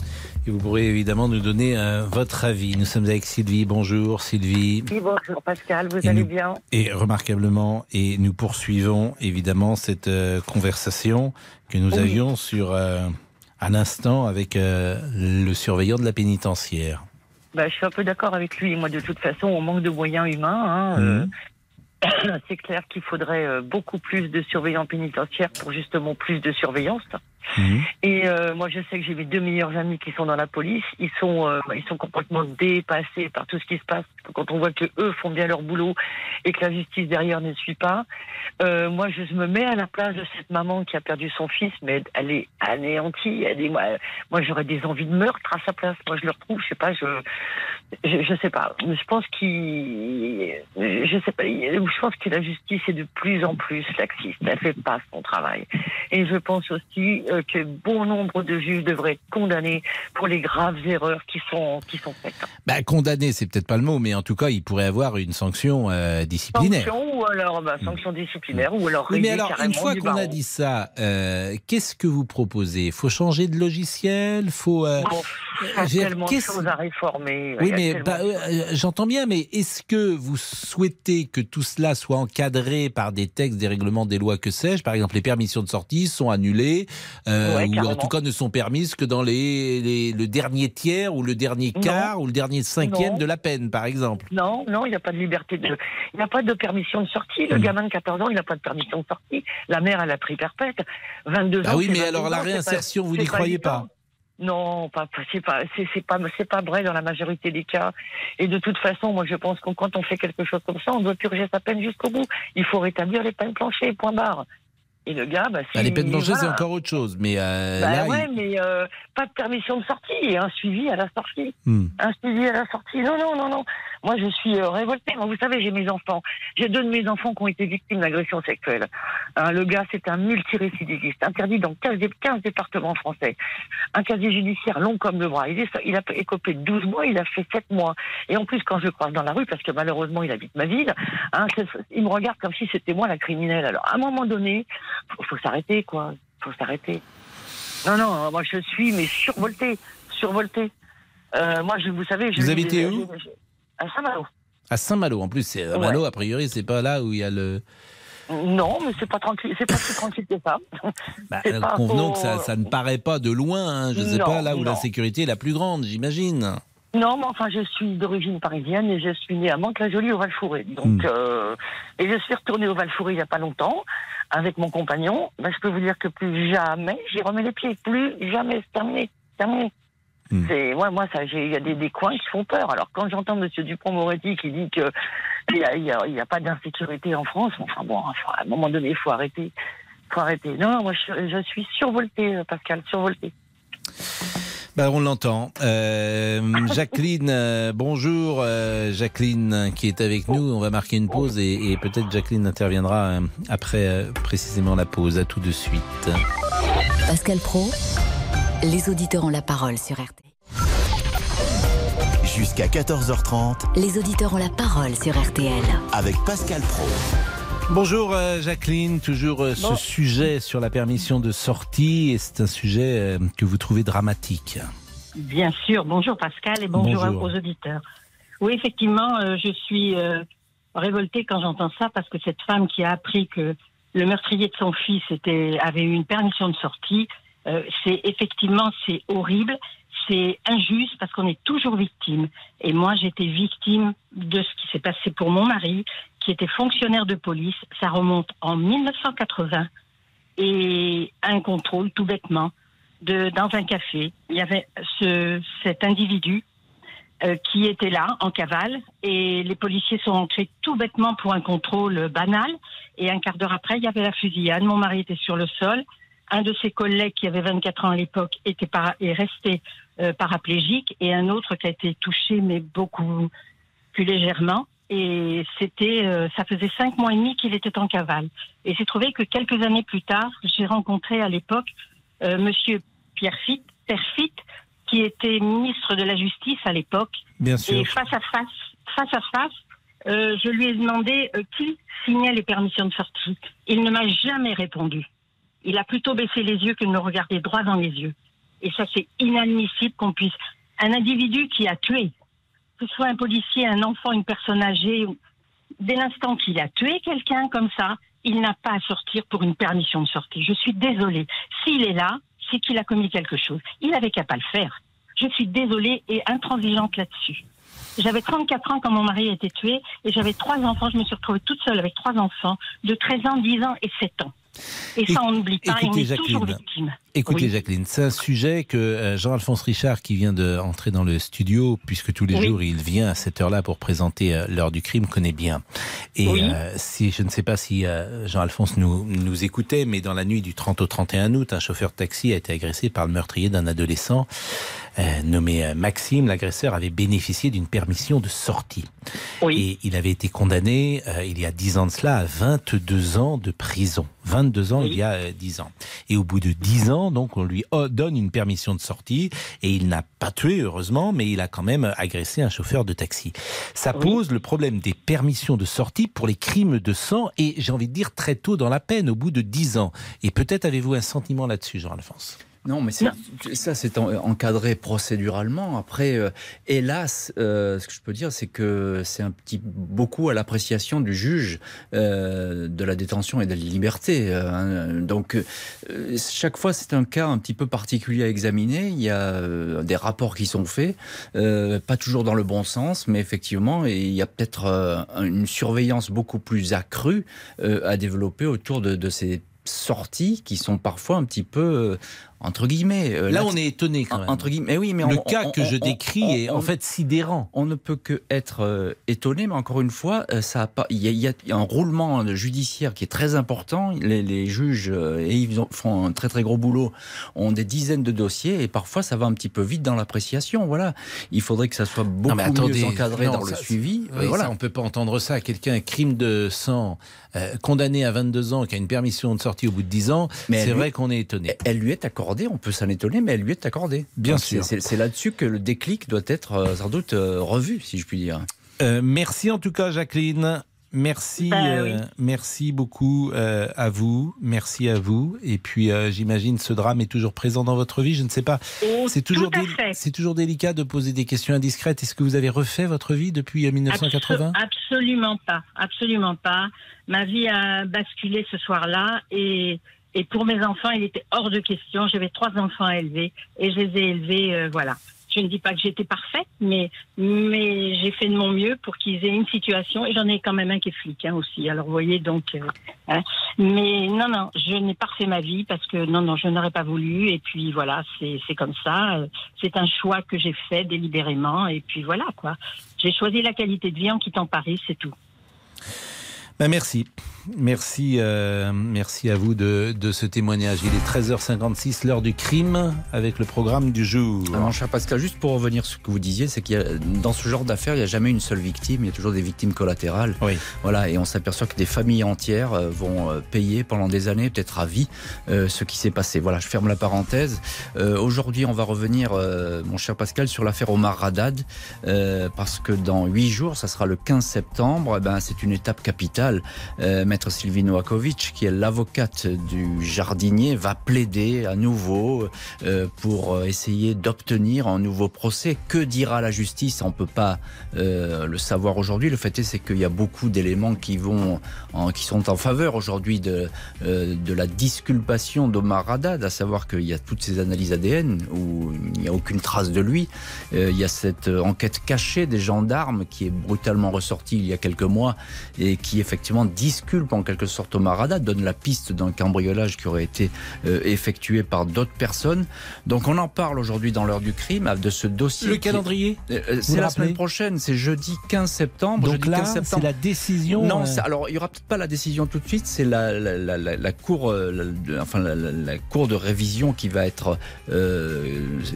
Et vous pourrez évidemment nous donner euh, votre avis. Nous sommes avec Sylvie. Bonjour, Sylvie. Oui, bonjour Pascal, vous Et allez nous- bien? Et remarquablement, et nous poursuivons évidemment cette euh, conversation que nous Oui. avions sur euh, un instant avec euh, le surveillant de la pénitentiaire. bah, Je suis un peu d'accord avec lui. Moi, de toute façon, on manque de moyens humains. hein, euh, Mhm. C'est clair qu'il faudrait euh, beaucoup plus de surveillants pénitentiaires pour justement plus de surveillance. Mhm. Et euh, moi, je sais que j'ai mes deux meilleurs amis qui sont dans la police. Ils sont, euh, ils sont complètement dépassés par tout ce qui se passe. Quand on voit que eux font bien leur boulot et que la justice derrière ne suit pas, euh, moi, je me mets à la place de cette maman qui a perdu son fils, mais elle est anéantie. Elle est, moi, moi j'aurais des envies de meurtre à sa place. Moi, je le retrouve. Je sais pas. Je, je, je sais pas. Je pense qu'il, je sais pas. Je pense que la justice est de plus en plus laxiste. Elle fait pas son travail. Et je pense aussi euh, que bon nombre de juges devraient être condamnés pour les graves erreurs qui sont qui sont faites. Bah, condamné, c'est peut-être pas le mot, mais en tout cas, il pourrait avoir une sanction euh, disciplinaire. Sanction ou alors bah, sanction disciplinaire ou alors Oui, mais alors, une fois qu'on a dit ça, euh, qu'est-ce que vous proposez? Faut changer de logiciel? Faut Bon, il y a tellement de choses à réformer. Oui, mais bah, j'entends bien, mais est-ce que vous souhaitez que tout cela soit encadré par des textes, des règlements, des lois, que sais-je? Par exemple, les permissions de sortie sont annulées, euh, Ouais, ou en tout cas ne sont permises que dans les, les- le dernier tiers ou le dernier Non. quart ou le dernier cinquième Non. de la peine, par exemple. Non, non, il n'y a pas de liberté de. Il n'y a pas de permission de sortie. Le gamin de 14 ans, il n'a pas de permission de sortie. La mère, elle a pris perpète. 22 Ah ans. oui, c'est mais 22 alors la pas- réinsertion, vous n'y croyez pas Non, pas, pas- c'est pas, c'est, c'est pas, c'est pas vrai dans la majorité des cas. Et de toute façon, moi, je pense que quand on fait quelque chose comme ça, on doit purger sa peine jusqu'au bout. Il faut rétablir les peines planchées, point barre. Et le gars, bah, Bah, Les peines planchées, c'est voilà. encore autre chose. Mais euh, Bah là, il- ouais, mais euh, pas de permission de sortie et un suivi à la sortie. Hmm. Un suivi à la sortie. Non, non, non, non. Moi, je suis euh, révoltée. Moi, vous savez, j'ai mes enfants. J'ai deux de mes enfants qui ont été victimes d'agressions sexuelles. Hein, le gars, c'est un multirécidiviste, interdit dans 15, dé- 15 départements français. Un casier judiciaire long comme le bras. Il, est, il a écopé de 12 mois, il a fait 7 mois. Et en plus, quand je le croise dans la rue, parce que malheureusement, il habite ma ville, hein, c'est- il me regarde comme si c'était moi la criminelle. Alors, à un moment donné, faut, faut s'arrêter, quoi. Faut s'arrêter. Non, non, moi, je suis, mais survoltée. Survoltée. Euh, moi, je, vous savez, je Vous habitez des- où À Saint-Malo. à Saint-Malo, en plus, c'est Saint-Malo, a priori, c'est pas là où il y a le. Non, mais c'est pas tranquille, c'est pas plus tranquille que ça. Bah, euh, convenons que ça, ça ne paraît pas de loin, hein, je sais Non, pas, là où la sécurité est la plus grande, j'imagine. Non, mais enfin, je suis d'origine parisienne et je suis née à Mantes-la-Jolie au Val-Fouré. Donc, Hmm. euh, et je suis retournée au Val-Fouré il y a pas longtemps avec mon compagnon. Ben, je peux vous dire que plus jamais j'y remets les pieds. Plus jamais, c'est terminé. c'est terminé. Hmm. C'est ouais, moi ça, il y a des, des coins qui font peur. Alors quand j'entends Monsieur Dupont-Moretti qui dit que il y a, y a- il y a pas d'insécurité en France, enfin bon, à un moment donné, il faut arrêter, faut arrêter. Non, non, moi je, je suis survoltée, euh, Pascal, survoltée. Bah, on l'entend. Euh, Jacqueline, euh, bonjour euh, Jacqueline qui est avec nous. On va marquer une pause et, et peut-être Jacqueline interviendra euh, après euh, précisément la pause. À tout de suite. Pascal Pro, les auditeurs ont la parole sur RT. Jusqu'à 14h30 Les auditeurs ont la parole sur RTL. avec Pascal Pro. Bonjour euh, Jacqueline, toujours euh, ce Bon. sujet sur la permission de sortie et c'est un sujet euh, que vous trouvez dramatique. Bien sûr. Bonjour Pascal et bonjour, Bonjour. aux auditeurs. Oui, effectivement, je suis révoltée quand j'entends ça parce que cette femme qui a appris que le meurtrier de son fils était, avait eu une permission de sortie, c'est effectivement c'est horrible, c'est injuste parce qu'on est toujours victime. Et moi, j'étais victime de ce qui s'est passé pour mon mari, qui était fonctionnaire de police. Ça remonte en 1980 et un contrôle tout bêtement de, dans un café. Il y avait ce, cet individu euh, qui était là en cavale et les policiers sont entrés tout bêtement pour un contrôle banal et un quart d'heure après il y avait la fusillade. Mon mari était sur le sol. Un de ses collègues qui avait 24 ans à l'époque était para- est resté euh, paraplégique et un autre qui a été touché mais beaucoup plus légèrement. Et c'était, euh, ça faisait cinq mois et demi qu'il était en cavale. Et j'ai trouvé que quelques années plus tard, j'ai rencontré à l'époque euh, Monsieur Pierre Fitt, Pierre Fitt, qui était ministre de la Justice à l'époque. Bien sûr. Et face à face, face à face, euh, je lui ai demandé euh, qui signait les permissions de sortie. Il ne m'a jamais répondu. Il a plutôt baissé les yeux que de me regarder droit dans les yeux. Et ça, c'est inadmissible qu'on puisse. Un individu qui a tué, que ce soit un policier, un enfant, une personne âgée, dès l'instant qu'il a tué quelqu'un comme ça, il n'a pas à sortir pour une permission de sortie. Je suis désolée. S'il est là, c'est qu'il a commis quelque chose. Il avait qu'à pas le faire. Je suis désolée et intransigeante là-dessus. J'avais 34 ans quand mon mari a été tué et j'avais trois enfants. Je me suis retrouvée toute seule avec trois enfants de 13 ans, 10 ans et 7 ans. Et ça, on n'oublie pas, on écoutez, toujours Jacqueline. victime. Écoutez Oui. Jacqueline, c'est un sujet que euh, Jean-Alphonse Richard, qui vient d'entrer dans le studio, puisque tous les Oui. jours il vient à cette heure-là pour présenter euh, l'heure du crime, connaît bien. Et Oui. euh, si je ne sais pas si euh, Jean-Alphonse nous, nous écoutait, mais dans la nuit du 30 au 31 août, un chauffeur de taxi a été agressé par le meurtrier d'un adolescent euh, nommé Maxime. L'agresseur avait bénéficié d'une permission de sortie. Et il avait été condamné, il y a 10 ans de cela, à 22 ans de prison. 22 ans, il y a euh, 10 ans. Et au bout de 10 ans, donc, on lui oh, donne une permission de sortie et il n'a pas tué, heureusement, mais il a quand même agressé un chauffeur de taxi. Ça pose le problème des permissions de sortie pour les crimes de sang et j'ai envie de dire très tôt dans la peine, au bout de 10 ans. Et peut-être avez-vous un sentiment là-dessus, Jean-Alphonse? Non, mais ça, c'est en- encadré procéduralement. Après, euh, hélas, euh, ce que je peux dire, c'est que c'est un petit beaucoup à l'appréciation du juge euh, de la détention et de la liberté. euh, hein. donc, euh, chaque fois, c'est un cas un petit peu particulier à examiner. Il y a euh, des rapports qui sont faits, euh, pas toujours dans le bon sens, mais effectivement, et il y a peut-être euh, une surveillance beaucoup plus accrue euh, à développer autour de, de ces sorties qui sont parfois un petit peu euh, entre guillemets. euh, Là, on est étonné quand même. Entre guillemets, mais oui, mais Le on- cas on- que je décris on- est en fait sidérant. On ne peut que être euh, étonné, mais encore une fois, euh, ça a pas. Il y, a- il y a un roulement judiciaire qui est très important. Les, les juges euh, et ils ont- font un très très gros boulot. Ont des dizaines de dossiers et parfois ça va un petit peu vite dans l'appréciation. Voilà. Il faudrait que ça soit beaucoup Non, mais attendez, mieux encadré non, dans ça, le suivi. oui, voilà. ça, on peut pas entendre ça. Quelqu'un, un crime de sang, condamné à 22 ans, qui a une permission de sortie au bout de 10 ans, Mais c'est vrai qu'on est étonné. Elle lui est accordée, on peut s'en étonner, mais elle lui est accordée. Bien Donc, sûr. c'est- là-dessus que le déclic doit être euh, sans doute euh, revu, si je puis dire. Euh, merci en tout cas, Jacqueline. Merci, Bah, euh, oui. merci beaucoup euh, à vous, merci à vous. Et puis, euh, j'imagine ce drame est toujours présent dans votre vie. Je ne sais pas. C'est toujours, toujours délicat de poser des questions indiscrètes. Est-ce que vous avez refait votre vie depuis euh, 1980 Abso- Absolument pas, absolument pas. Ma vie a basculé ce soir-là et, et pour mes enfants, il était hors de question. J'avais trois enfants à élever et je les ai élevés, euh, voilà. je ne dis pas que j'étais parfaite, mais, mais j'ai fait de mon mieux pour qu'ils aient une situation. Et j'en ai quand même un qui est flic hein, aussi. Alors, vous voyez, donc. euh, hein. Mais non, non, je n'ai pas refait ma vie parce que non, non, je n'aurais pas voulu. Et puis voilà, c'est comme ça. C'est un choix que j'ai fait délibérément. Et puis voilà, quoi. J'ai choisi la qualité de vie en quittant Paris, c'est tout. Ben, merci. Merci, euh, merci à vous de, de ce témoignage. Il est 13h56, l'heure du crime, avec le programme du jour. Alors, mon cher Pascal, juste pour revenir sur ce que vous disiez, c'est a, dans ce genre d'affaires, il n'y a jamais une seule victime, il y a toujours des victimes collatérales. Oui. Voilà, et on s'aperçoit que des familles entières euh, vont euh, payer pendant des années, peut-être à vie, euh, ce qui s'est passé. Voilà, je ferme la parenthèse. Euh, Aujourd'hui, on va revenir, mon cher Pascal, sur l'affaire Omar euh, parce que dans huit jours, ça sera le 15 septembre, eh ben, c'est une étape capitale. Euh, Maître Sylvie Novakovic, qui est l'avocate du jardinier, va plaider à nouveau euh, pour euh, essayer d'obtenir un nouveau procès. Que dira la justice? On peut pas le savoir aujourd'hui. Le fait est, qu'il y a beaucoup d'éléments qui sont en faveur aujourd'hui de la disculpation d'Omar Haddad, à savoir qu'il y a toutes ces analyses ADN où il n'y a aucune trace de lui. Il y a cette enquête cachée des gendarmes qui est brutalement ressortie il y a quelques mois et qui effectivement disculpe en quelque sorte Omar Haddad, donne la piste d'un cambriolage qui aurait été euh, effectué par d'autres personnes. Donc on en parle aujourd'hui dans l'heure du crime de ce dossier. Le qui- calendrier Euh, euh, C'est la semaine prochaine, c'est jeudi 15 septembre. Donc jeudi là, 15 septembre. c'est la décision, Non, euh, alors il y aura peut-être pas la décision tout de suite. C'est la, la, la, la- la cour, enfin la, cour de révision qui va être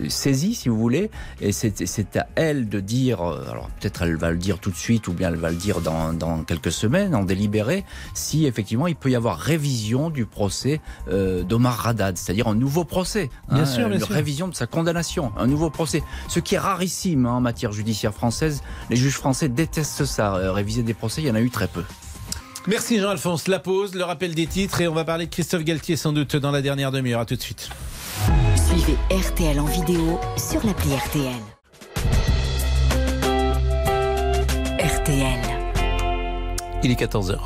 saisie, si vous voulez, et c'est à elle de dire. Alors peut-être elle va le dire tout de suite, ou bien elle va le dire dans, dans quelques semaines, en délibéré, si effectivement il peut y avoir révision du procès euh, d'Omar Haddad, c'est-à-dire un nouveau procès, Bien sûr, bien une sûr. révision de sa condamnation, un nouveau procès, ce qui est rarissime hein, en matière judiciaire française. Les juges français détestent ça, euh, réviser des procès, il y en a eu très peu. Merci Jean-Alphonse. La pause, le rappel des titres et on va parler de Christophe Galtier sans doute dans la dernière demi-heure. À tout de suite. Suivez RTL en vidéo sur l'appli RTL. RTL. Il est 14h.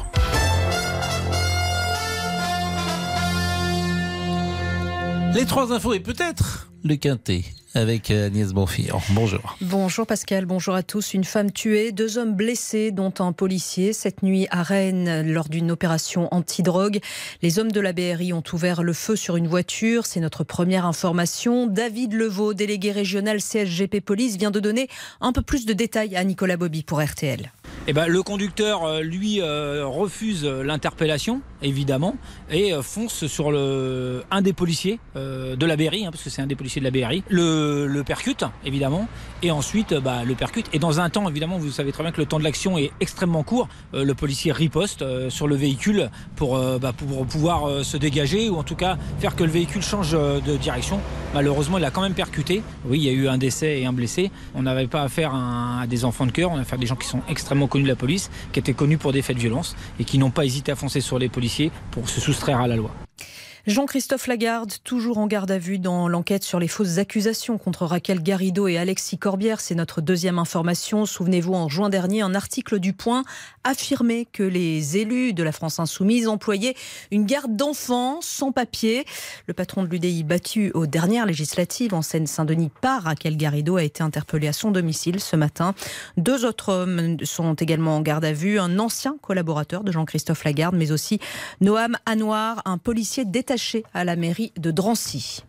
Les trois infos et peut-être le quintet avec euh, Agnès Bonfire. Bonjour. Bonjour Pascal, bonjour à tous. Une femme tuée, deux hommes blessés, dont un policier, cette nuit à Rennes lors d'une opération anti-drogue. Les hommes de la BRI ont ouvert le feu sur une voiture. C'est notre première information. David Levaux, délégué régional CSGP Police, vient de donner un peu plus de détails à Nicolas Bobby pour RTL. Eh ben, le conducteur, euh, lui, euh, refuse l'interpellation, évidemment, et fonce sur le, un des policiers euh, de la BRI, hein, parce que c'est un des policiers de la BRI, le, le percute, évidemment, et ensuite euh, bah, le percute. Et dans un temps, évidemment, vous savez très bien que le temps de l'action est extrêmement court. Euh, le policier riposte euh, sur le véhicule pour, bah, pouvoir se dégager, ou en tout cas faire que le véhicule change de direction. Malheureusement, il a quand même percuté. Oui, il y a eu un décès et un blessé. On n'avait pas affaire à, à des enfants de cœur, on a affaire à des gens qui sont extrêmement connus de la police, qui étaient connus pour des faits de violence et qui n'ont pas hésité à foncer sur les policiers pour se soustraire à la loi. Jean-Christophe Lagarde, toujours en garde à vue dans l'enquête sur les fausses accusations contre Raquel Garrido et Alexis Corbière. C'est notre deuxième information. Souvenez-vous, en juin dernier, un article du Point affirmait que les élus de la France Insoumise employaient une garde d'enfants sans papier. Le patron de l'UDI battu aux dernières législatives en Seine-Saint-Denis par Raquel Garrido a été interpellé à son domicile ce matin. Deux autres hommes sont également en garde à vue. Un ancien collaborateur de Jean-Christophe Lagarde, mais aussi Noam Anouar, un policier détaché à la mairie de Drancy.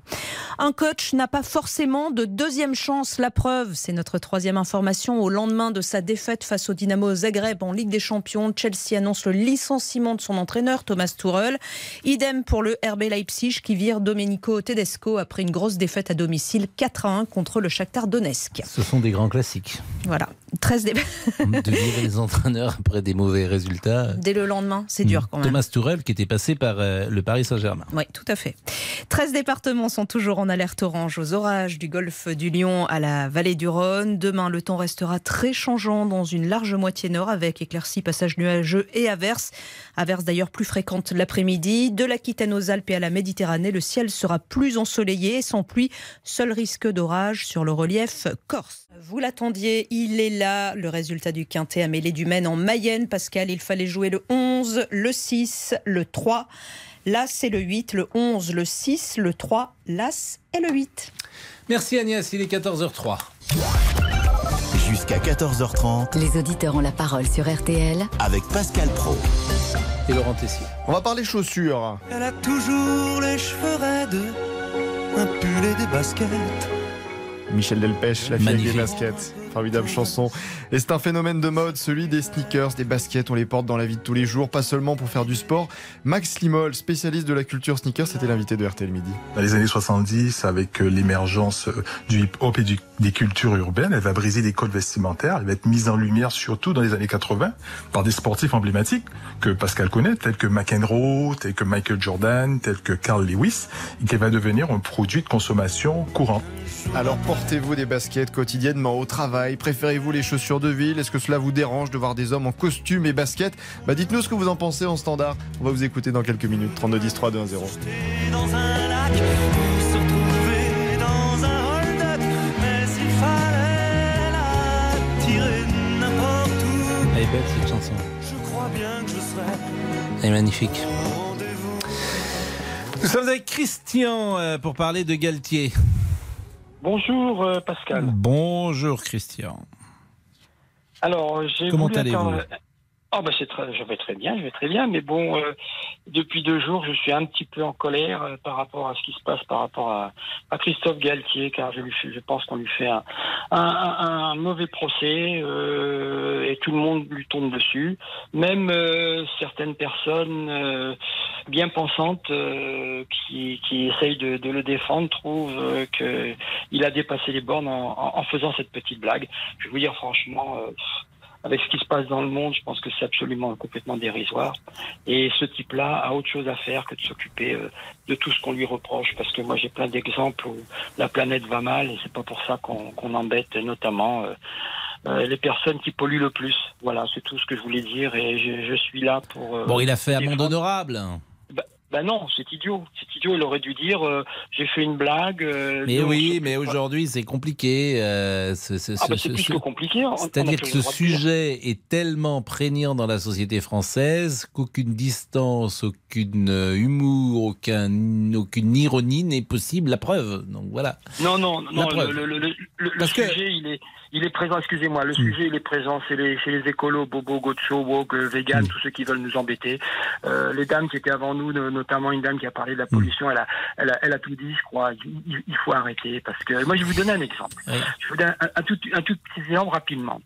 Un coach n'a pas forcément de deuxième chance. La preuve, c'est notre troisième information. Au lendemain de sa défaite face au Dynamo Zagreb en Ligue des Champions, Chelsea annonce le licenciement de son entraîneur Thomas Tuchel. Idem pour le RB Leipzig qui vire Domenico Tedesco après une grosse défaite à domicile 4 à 1 contre le Shakhtar Donetsk. Ce sont des grands classiques. Voilà, 13 dé- De virer les entraîneurs après des mauvais résultats. dès le lendemain, c'est dur quand même. Thomas Tourelle qui était passé par euh, le Paris Saint-Germain. Oui, tout à fait. 13 départements toujours en alerte orange aux orages du golfe du Lion à la vallée du Rhône. Demain, le temps restera très changeant dans une large moitié nord avec éclaircies, passages nuageux et averses. Averses d'ailleurs plus fréquentes l'après-midi. De l'Aquitaine aux Alpes et à la Méditerranée, le ciel sera plus ensoleillé et sans pluie. Seul risque d'orage sur le relief corse. Vous l'attendiez, il est là. Le résultat du quintet à mêlée du Maine en Mayenne. Pascal, il fallait jouer le 11, le 6, le 3 l'As et le 8, le 11, le 6, le 3, l'As et le 8. Merci Agnès, il est 14h03. Jusqu'à 14h30 Les auditeurs ont la parole sur RTL avec Pascal Pro. Et Laurent Tessier. On va parler chaussures. Elle a toujours les cheveux raides, un pull et des baskets. Michel Delpech, la fille des baskets. Formidable chanson. Et c'est un phénomène de mode, celui des sneakers, des baskets. On les porte dans la vie de tous les jours, pas seulement pour faire du sport. Max Limol, spécialiste de la culture sneakers, c'était l'invité de RTL Midi. Dans les années 70, avec euh, l'émergence euh, du hip-hop et du- des cultures urbaines, elle va briser les codes vestimentaires. Elle va être mise en lumière, surtout dans les années 80, par des sportifs emblématiques que Pascal connaît, tels que McEnroe, tels que Michael Jordan, tels que Carl Lewis, et qui va devenir un produit de consommation courant. Alors portez-vous des baskets quotidiennement au travail Préférez-vous les chaussures de ville? Est-ce que cela vous dérange de voir des hommes en costume et baskets Bah dites-nous ce que vous en pensez en standard. On va vous écouter dans quelques minutes. 32 10 3 2 1 0. Dans un lac, pour se retrouver dans un hold-up. Mais il fallait la tirer n'importe où. Elle est belle cette chanson. Je crois bien que je serai Elle est magnifique. Nous sommes avec Christian euh, pour parler de Galtier. Bonjour euh, Pascal. Bonjour Christian. Alors j'ai Comment voulu allez-vous Ah bah c'est très, je vais très bien, je vais très bien, mais bon, euh, depuis deux jours, je suis un petit peu en colère euh, par rapport à ce qui se passe par rapport à, à Christophe Galtier, car je, pense qu'on lui fait un, un, mauvais procès euh, et tout le monde lui tombe dessus. Même certaines personnes bien pensantes qui, qui essayent de, le défendre trouvent euh, que il a dépassé les bornes en, en- en faisant cette petite blague. Je vais vous dire franchement. Avec ce qui se passe dans le monde, je pense que c'est absolument complètement dérisoire. Et ce type-là a autre chose à faire que de s'occuper euh, de tout ce qu'on lui reproche, parce que moi j'ai plein d'exemples où la planète va mal, et c'est pas pour ça qu'on embête notamment euh, euh, les personnes qui polluent le plus. Voilà, c'est tout ce que je voulais dire, et je, je suis là pour. euh, Bon, il a fait amende honorable. Bah non, c'est idiot. C'est idiot. Il aurait dû dire euh, j'ai fait une blague. euh, Mais oui, mais aujourd'hui c'est compliqué. euh, ce- ce- Ah bah, ce- c'est plus ce- que compliqué. a C'est-à-dire que ce dire. sujet est tellement prégnant dans la société française qu'aucune distance, aucune humour, aucun, aucune ironie n'est possible. La preuve. Donc voilà. Non, non, La non. Le, le- le- le- le Parce que- sujet, il est, il est présent. Excusez-moi, le sujet, il est présent. C'est les, écolos, bobo, gocho, woke, euh, vegan, Hmm. tous ceux qui veulent nous embêter. Euh, les dames qui étaient avant nous, no- notamment une dame qui a parlé de la Hmm. pollution, elle a, elle a, elle a tout dit, je crois. Il, faut arrêter parce que moi, je vais vous donner un exemple. Je vous donne un, un tout, un tout petit exemple rapidement.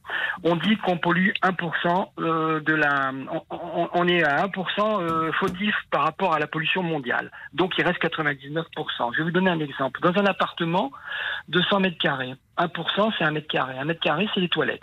On dit qu'on pollue 1% euh, de la, on, on- est à 1% euh, fautif par rapport à la pollution mondiale. Donc il reste 99%. Je vais vous donner un exemple. Dans un appartement de 100 mètres carrés, 1% c'est un mètre carré. Un mètre carré c'est les toilettes.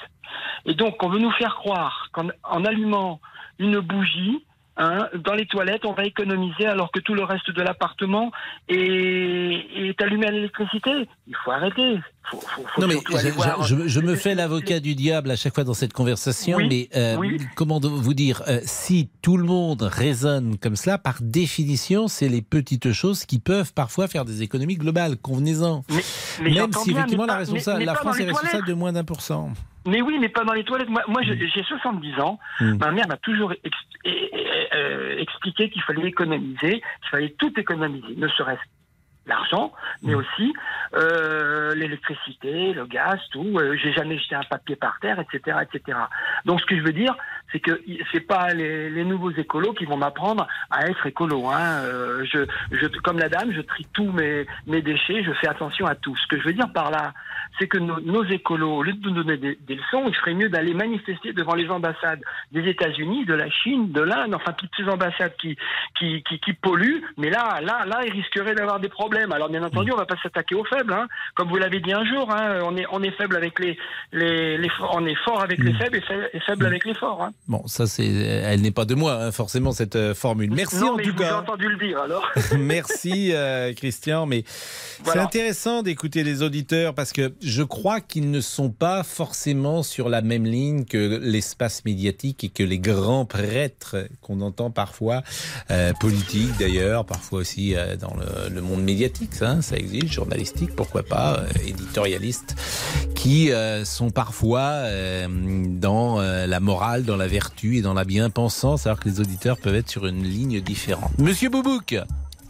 Et donc on veut nous faire croire qu'en en allumant une bougie, hein, dans les toilettes, on va économiser alors que tout le reste de l'appartement est, est allumé à l'électricité. Il faut arrêter. Faut, faut, faut Non mais je, voir- je- je me fais l'avocat du diable à chaque fois dans cette conversation, Oui, mais euh, oui. comment vous dire euh, Si tout le monde raisonne comme cela, par définition, c'est les petites choses qui peuvent parfois faire des économies globales. Convenez-en. Même si bien, effectivement la, pas- responsa- mais- mais la France est responsable de moins d'un pour cent. Mais oui, mais pas dans les toilettes. Moi, moi je- j'ai 70 ans. Mm. Ma mère m'a toujours eh, eh, euh, expliqué qu'il fallait économiser, qu'il fallait tout économiser, ne serait-ce l'argent, mais aussi euh, l'électricité, le gaz, tout. Euh, J'ai jamais jeté un papier par terre, etc., etc. Donc, ce que je veux dire, c'est que c'est pas les, les nouveaux écolos qui vont m'apprendre à être écolo. Hein. Euh, je, je, comme la dame, je trie tous mes, mes déchets, je fais attention à tout. Ce que je veux dire par là, c'est que nos, nos écolos, au lieu de nous donner des, des leçons, il ferait mieux d'aller manifester devant les ambassades des États-Unis, de la Chine, de l'Inde, enfin toutes ces ambassades qui, qui, qui, qui polluent. Mais là, là, là, ils risqueraient d'avoir des problèmes. Alors bien entendu, on va pas s'attaquer aux faibles, hein. comme vous l'avez dit un jour. Hein, on est on est faible avec les les, les on est fort avec les faibles et, fa- et faible avec les forts. Hein. Bon, ça c'est, elle n'est pas de moi, forcément cette euh, formule. Merci non, en mais tout je vous ai cas. entendu le dire alors. Merci euh, Christian, mais c'est intéressant d'écouter les auditeurs parce que je crois qu'ils ne sont pas forcément sur la même ligne que l'espace médiatique et que les grands prêtres qu'on entend parfois, euh, politiques d'ailleurs, parfois aussi euh, dans le, le monde médiatique, ça, ça existe, journalistique, pourquoi pas, euh, éditorialiste, qui euh, sont parfois euh, dans euh, la morale, dans la vertu et dans la bien-pensance, alors que les auditeurs peuvent être sur une ligne différente. Monsieur Boubouk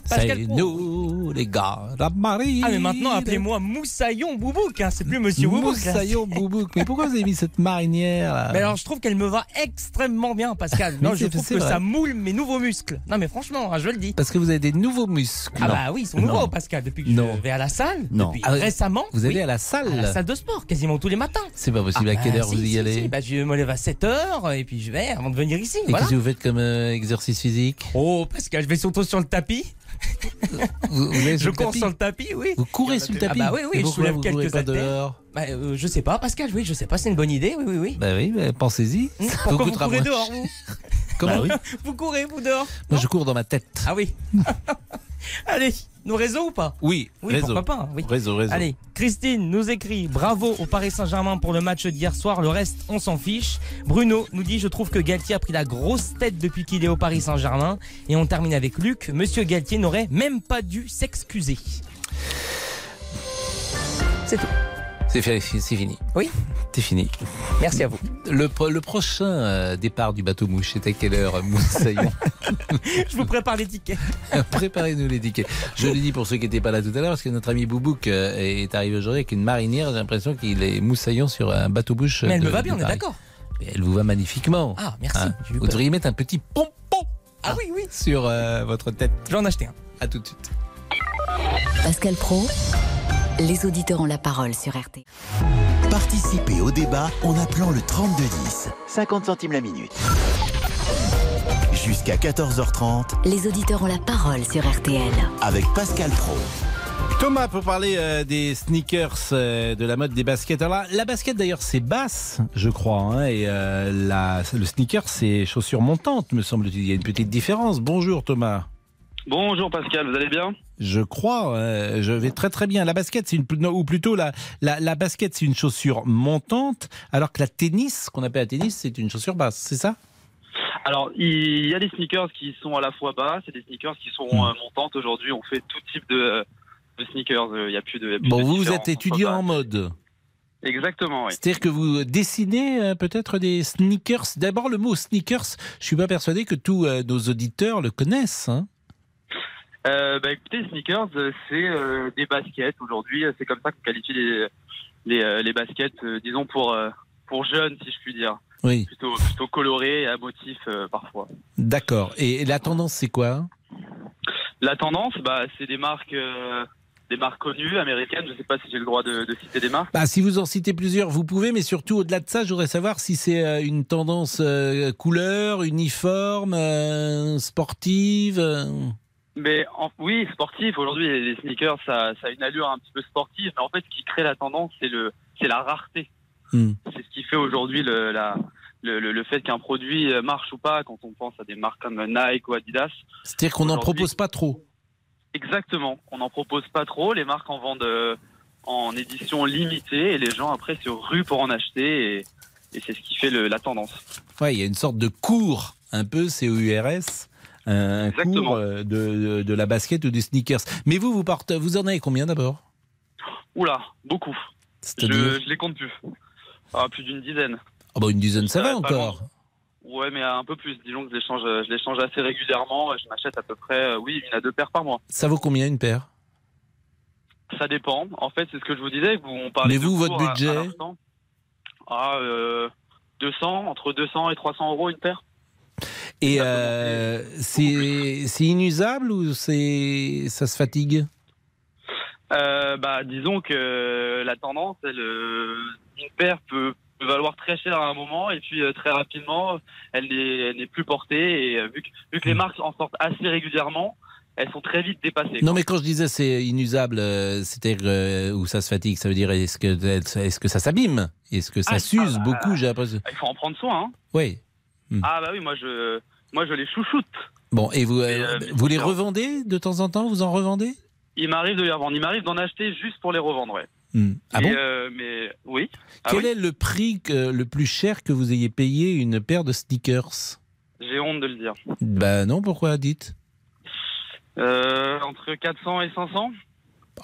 Pascal c'est nous, les gars, la marine. Ah mais maintenant appelez-moi Moussaillon Boubouk, hein, c'est plus Monsieur Boubouk. Moussaillon Boubouk. Mais pourquoi vous avez mis cette marinière là? Mais alors je trouve qu'elle me va extrêmement bien Pascal. Non, je trouve que vrai. ça moule mes nouveaux muscles. Non mais franchement, hein, je le dis. Parce que vous avez des nouveaux muscles. Ah bah oui, ils sont Non. nouveaux Pascal depuis que Non. je vais à la salle. Non. Depuis Ah, récemment. Vous allez oui, à la salle à la salle de sport quasiment tous les matins. C'est pas possible. Ah à quelle bah, heure si, vous y si, allez? si. Bah, Je me lève à 7h et puis je vais avant de venir ici. Et voilà. qu'est-ce que vous faites comme euh, exercice physique? Oh Pascal, je vais surtout sur le tapis. Vous, vous allez Je cours sur le tapis, oui. Vous courez sur le tapis Ah bah oui, oui, je soulève quelques haltères. dehors Bah, euh, je sais pas, Pascal, oui, je sais pas, c'est une bonne idée, oui, oui, oui. Bah oui, bah, pensez-y. Pourquoi vous courez moins dehors, vous Comment Bah oui. Vous courez, vous dehors Moi, je cours dans ma tête. Ah oui. Allez, nos réseaux ou pas? Oui, Oui, réseau. pourquoi pas. Oui. Réseau, réseau. Allez, Christine nous écrit bravo au Paris Saint-Germain pour le match d'hier soir. Le reste, on s'en fiche. Bruno nous dit je trouve que Galtier a pris la grosse tête depuis qu'il est au Paris Saint-Germain. Et on termine avec Luc. Monsieur Galtier n'aurait même pas dû s'excuser. C'est tout. C'est fini. Oui. C'est fini. Merci à vous. Le, pro- le prochain euh, départ du bateau mouche, c'est à quelle heure, Moussaillon Je vous prépare les tickets. Préparez-nous les tickets. Je l'ai dit pour ceux qui n'étaient pas là tout à l'heure, parce que notre ami Boubouk euh, est arrivé aujourd'hui avec une marinière. J'ai l'impression qu'il est Moussaillon sur un bateau mouche. Mais elle de- me va bien, on est d'accord. Elle vous va magnifiquement. Ah, merci. Hein vous devriez mettre un petit pompon Ah oui, oui. sur euh, votre tête. Je vais en acheter un. À tout de suite. Pascal Pro, les auditeurs ont la parole sur RT. Participez au débat en appelant le 3210. 50 centimes la minute. Jusqu'à 14h30 Les auditeurs ont la parole sur RTL. avec Pascal Pro. Thomas, pour parler euh, des sneakers, euh, de la mode des baskets. Alors là, la basket d'ailleurs c'est basse, je crois, hein, et euh, la, le sneaker c'est chaussures montantes, me semble-t-il. Il y a une petite différence. Bonjour Thomas. Bonjour Pascal, vous allez bien? Je crois, euh, je vais très très bien. La basket, c'est une ou plutôt la, la, la basket, c'est une chaussure montante, alors que la tennis, qu'on appelle la tennis, c'est une chaussure basse, c'est ça? Alors, il y a des sneakers qui sont à la fois bas, c'est des sneakers qui sont Hmm. euh, montantes. Aujourd'hui, on fait tout type de, de sneakers. Euh, Il n'y a plus de. il y a plus Bon, de vous, êtes étudiant en mode. Exactement, oui. C'est-à-dire que vous dessinez euh, peut-être des sneakers? D'abord, le mot sneakers, je suis pas persuadé que tous euh, nos auditeurs le connaissent. hein. Euh, bah, écoutez, sneakers, euh, c'est euh, des baskets. Aujourd'hui, euh, c'est comme ça qu'on qualifie les, les, les baskets, euh, disons, pour, pour jeunes, si je puis dire. Oui. Plutôt, plutôt colorés et à motifs euh, parfois. D'accord. Et la tendance, c'est quoi? La tendance, bah, c'est des marques. des marques connues américaines, je ne sais pas si j'ai le droit de, de citer des marques. bah, Si vous en citez plusieurs, vous pouvez, mais surtout au-delà de ça, je voudrais savoir si c'est une tendance euh, couleur, uniforme, euh, sportive. Mais en- oui, sportif. Aujourd'hui, les les sneakers, ça, ça a une allure un petit peu sportive. Mais en fait, ce qui crée la tendance, c'est le, c'est la rareté. Hmm. C'est ce qui fait aujourd'hui le, la, le, le- le fait qu'un produit euh, marche ou pas. Quand on pense à des marques comme Nike ou Adidas. C'est-à-dire qu'on n'en propose pas trop. Exactement. On n'en propose pas trop. Les marques en vendent euh, en édition limitée et les gens après se ruent pour en acheter. Et, et c'est ce qui fait le- la tendance. Ouais, il y a une sorte de cours, un peu COURS, un cours euh, de, de, de la basket ou des sneakers. Mais vous, vous, portez, vous en avez combien d'abord? Oula, beaucoup. Je, je les compte plus. Ah, plus d'une dizaine. Ah bah, Une dizaine, ça va Euh, encore. Ouais, mais un peu plus. Disons que je les change, je les change assez régulièrement. Je m'achète à peu près, euh, oui, une à deux paires par mois. Ça vaut combien une paire? Ça dépend. En fait, c'est ce que je vous disais. Vous, on parlait Mais vous, votre à- à budget? Ah, euh, 200, entre 200 et 300 euros une paire. Et euh, c'est inusable ou c'est ça se fatigue? Euh, bah, disons que la tendance, elle, euh, une paire peut, peut valoir très cher à un moment et puis euh, très rapidement, elle n'est plus portée. Et euh, vu que, vu que les marques en sortent assez régulièrement, elles sont très vite dépassées. Non, mais quand je disais c'est inusable, euh, c'est-à-dire euh, où ça se fatigue, ça veut dire est-ce que est-ce que ça s'abîme? Est-ce que ça Ah, s'use ah, beaucoup J'ai l'impression? Il faut en prendre soin. Hein. Oui. Ah bah oui, moi je, moi je les chouchoute. Bon, et vous, euh, euh, vous les revendez de temps en temps Vous en revendez? Il m'arrive de les revendre. Il m'arrive d'en acheter juste pour les revendre, ouais. Hmm. Ah bon? euh, mais oui. Ah Quel oui. est le prix que- le plus cher que vous ayez payé une paire de sneakers? J'ai honte de le dire. Bah non, pourquoi dites? Euh, entre 400 et 500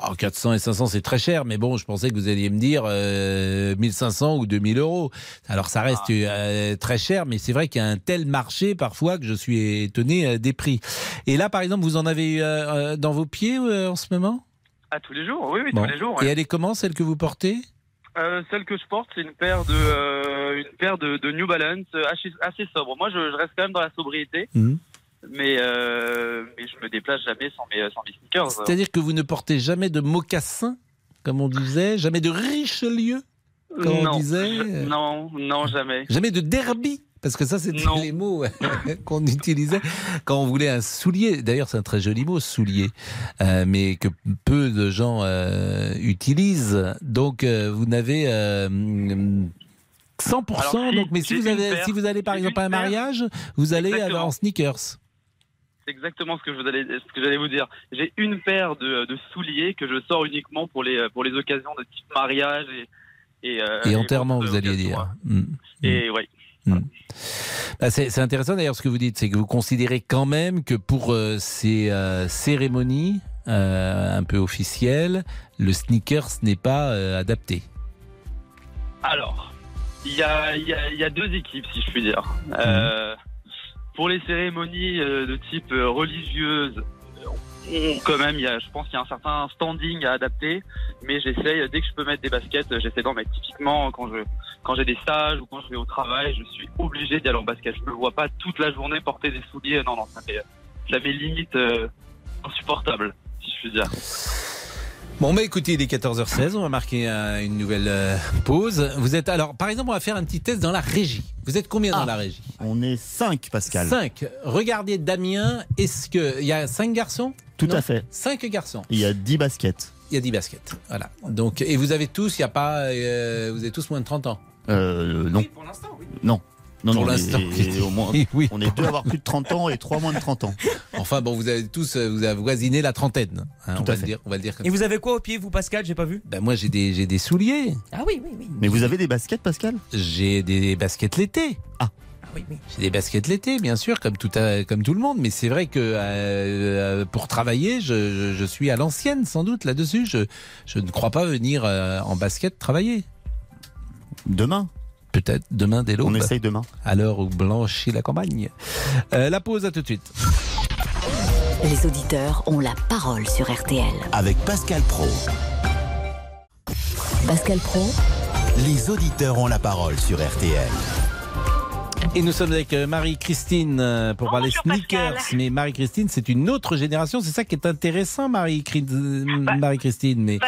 Oh, 400 et 500, c'est très cher, mais bon, je pensais que vous alliez me dire euh, 1500 ou 2000 euros. Alors, ça reste euh, très cher, mais c'est vrai qu'il y a un tel marché parfois que je suis étonné euh, des prix. Et là, par exemple, vous en avez euh, euh, dans vos pieds en ce moment? Ah, tous les jours, oui, oui, Bon. tous les jours. Et elle est comment, celle que vous portez? Euh, celle que je porte, c'est une paire de, euh, une paire de, de New Balance assez, assez sobre. Moi, je, je reste quand même dans la sobriété, Mhm. Mais, euh, mais je me déplace jamais sans mes, sans mes sneakers. C'est-à-dire que vous ne portez jamais de mocassins, comme on disait, jamais de Richelieu, comme on disait je- non, non, jamais. Jamais de derby parce que ça, c'était les mots qu'on utilisait quand on voulait un soulier. D'ailleurs, c'est un très joli mot, soulier, euh, mais que peu de gens euh, utilisent. Donc, euh, vous n'avez euh, 100%. Alors, si, donc, mais si vous, avez, si vous allez par exemple à un mariage, vous allez en sneakers. C'est exactement ce que je vous allais, ce que j'allais vous dire. J'ai une paire de, de souliers que je sors uniquement pour les, pour les occasions de type mariage et, et, euh, Et enterrement, vous alliez dire. hein. Mm. Et ouais. Bah, c'est intéressant d'ailleurs ce que vous dites, c'est que vous considérez quand même que pour euh, ces euh, cérémonies euh, un peu officielles, le sneakers n'est pas adapté. Alors, il y a, y, a, y a deux équipes, si je puis dire. Euh, pour les cérémonies euh, de type euh, religieuse, on- quand même, il y a, je pense qu'il y a un certain standing à adapter, mais j'essaye, dès que je peux mettre des baskets, euh, j'essaie d'en mettre. Typiquement, quand je quand j'ai des stages ou quand je vais au travail, je suis obligé d'y aller en basket. Je me vois pas toute la journée porter des souliers. Non, non, ça m'est, ça m'est limite euh, insupportable, si je puis dire. Bon, bah écoutez, il est 14h16, on va marquer euh, une nouvelle euh, pause. Vous êtes alors, par exemple, on va faire un petit test dans la régie. Vous êtes combien dans la régie? On est 5, Pascal. 5. Regardez Damien, est-ce que il y a 5 garçons? Tout Non à fait. 5 garçons. Il y a 10 baskets. Il y a 10 baskets. Voilà. Donc, et vous avez tous, il y a pas, euh, vous avez tous moins de 30 ans? Euh, non. pour l'instant, oui. Non. Non, Pour non, l'instant, au moins, oui. on est deux à avoir plus de 30 ans et trois moins de 30 ans. Enfin bon, vous avez tous, euh, vous avez voisiné la trentaine. hein, on, Tout à va fait. Le dire, on va le dire comme Et ça. vous avez quoi au pied, vous, Pascal J'ai pas vu? Ben moi, j'ai des, j'ai des souliers. Ah oui, oui, oui. Mais vous avez des baskets, Pascal? J'ai des baskets l'été. Ah. oui, oui. J'ai des baskets l'été, bien sûr, comme tout, à- comme tout le monde. Mais c'est vrai que euh, euh, pour travailler, je, je- je suis à l'ancienne, sans doute, là-dessus. Je, je ne crois pas venir euh, en basket travailler. Demain? Peut-être demain dès l'aube. On essaye demain. À l'heure où blanchit la campagne. Euh, la pause, à tout de suite. Les auditeurs ont la parole sur RTL. Avec Pascal Pro. Pascal Pro, Les auditeurs ont la parole sur RTL. Et nous sommes avec euh, Marie-Christine euh, pour parler sneakers. Mais Marie-Christine, c'est une autre génération. C'est ça qui est intéressant, euh, Marie-Christine. Mais Bah,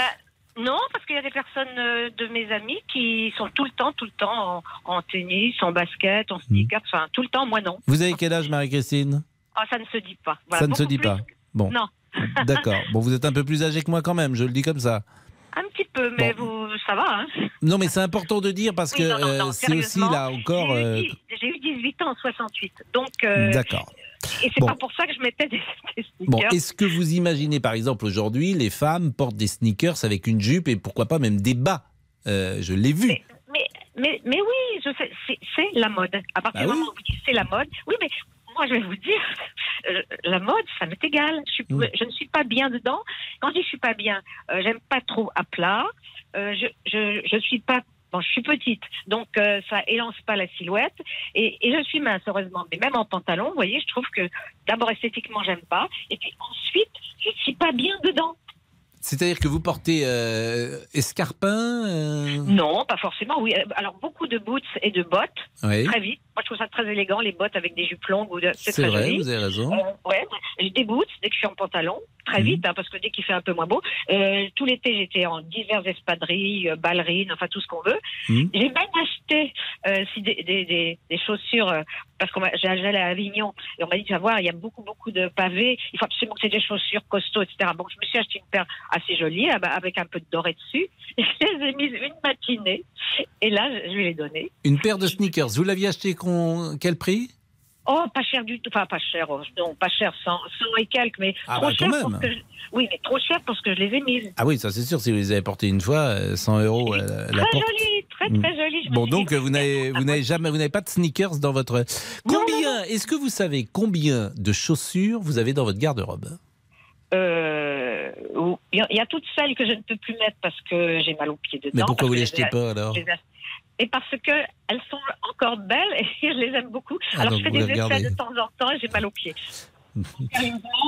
non, parce qu'il y a des personnes euh, de mes amis qui sont tout le temps, tout le temps en, en tennis, en basket, en sneakers, enfin tout le temps. Moi non. vous avez quel âge, Marie-Christine? Ah, ça ne se dit pas. Voilà, Ça ne se dit plus- pas. Bon. Non, D'accord. Bon, vous êtes un peu plus âgé que moi quand même, je le dis comme ça. un petit peu, mais vous, ça va. Hein Non, mais c'est important de dire parce Oui, que euh, c'est aussi là encore. J'ai eu euh, eu 18 ans en 68, donc. euh, D'accord. Et c'est Bon. pas pour ça que je mettais des, des Bon, sneakers. est-ce que vous imaginez par exemple aujourd'hui les femmes portent des sneakers avec une jupe et pourquoi pas même des bas? Euh, Je l'ai vu. Mais, mais, mais oui, je sais, c'est, la mode. À partir Ah du moment où vous dites c'est la mode, oui, mais moi je vais vous dire, euh, la mode, ça m'est égal. Je, suis, je ne suis pas bien dedans. Quand je dis je suis pas bien, euh, j'aime pas trop à plat. Euh, je, je, je suis pas. Je suis petite, donc euh, ça élance pas la silhouette. Et, et je suis mince, heureusement. Mais même en pantalon, vous voyez, je trouve que d'abord esthétiquement, j'aime pas. Et puis ensuite, je suis pas bien dedans. C'est-à-dire que vous portez euh, escarpin euh, Non, pas forcément. Oui, Euh, alors beaucoup de boots et de bottes. Oui. Très vite. Moi, je trouve ça très élégant, les bottes avec des jupes longues. C'est vrai, joli. vous avez raison. Euh, ouais, j'ai des boots dès que je suis en pantalon, très Mhm. vite, hein, parce que dès qu'il fait un peu moins beau. Euh, tout l'été, j'étais en diverses espadrilles, euh, ballerines, enfin tout ce qu'on veut. Mhm. J'ai même acheté euh, des, des, des, des chaussures, parce qu'on j'allais à Avignon, et on m'a dit, tu vas voir, il y a beaucoup, beaucoup de pavés, il faut absolument que c'est des chaussures costauds, etc. Bon, je me suis acheté une paire assez jolie, ah bah, avec un peu de doré dessus, et je les ai mises une matinée, et là, je je vais les donner. Une paire de sneakers. Vous l'aviez acheté quel prix? Oh, pas cher du tout. Enfin, pas cher. oh, Non, pas cher, 100, 100 et quelques, mais Ah, trop bah, cher quand pour même. que je... Oui, mais trop cher parce que je les ai mises. Ah oui, ça c'est sûr. Si vous les avez portées une fois, euh, 100 euros euh, la Très porte. joli, très Mm. très joli. Je me Bon, donc euh, vous n'avez vous n'avez jamais vous n'avez pas de sneakers dans votre. Combien Est-ce que vous savez combien de chaussures vous avez dans votre garde-robe? Euh, Il y a- toutes celles que je ne peux plus mettre parce que j'ai mal aux pieds dedans. Mais pourquoi vous que les je jetez pas, alors? je les ai- Et parce que elles sont encore belles et je les aime beaucoup. Ah, alors je fais des essais regardez. de temps en temps et j'ai mal aux pieds.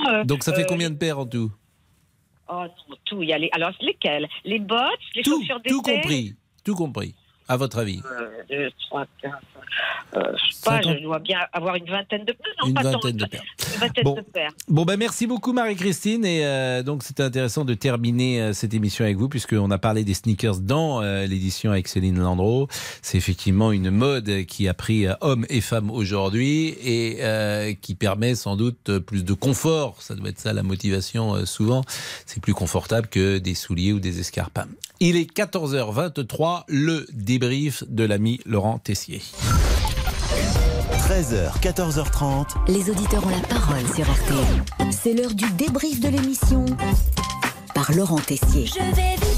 Euh, Donc ça fait euh, combien de paires en tout? Oh non, tout. Il y a les... Alors lesquelles? Les bottes, les Tout, chaussures d'été. tout compris, tout compris. À votre avis Euh, deux, trois, quatre, euh, je sais pas, je dois bien avoir une vingtaine de paires. Une tant, vingtaine de paires. Une Bon. Bon, ben merci beaucoup Marie-Christine. Et euh, donc, c'était intéressant de terminer euh, cette émission avec vous, puisqu'on a parlé des sneakers dans euh, l'édition avec Céline Landreau. C'est effectivement une mode qui a pris hommes et femmes aujourd'hui et qui permet sans doute plus de confort. Ça doit être ça la motivation souvent. C'est plus confortable que des souliers ou des escarpins. Il est 14h23, le débrief de l'ami Laurent Tessier. 13h, 14h30. Les auditeurs ont la parole sur RTL. C'est l'heure du débrief de l'émission par Laurent Tessier. Je vais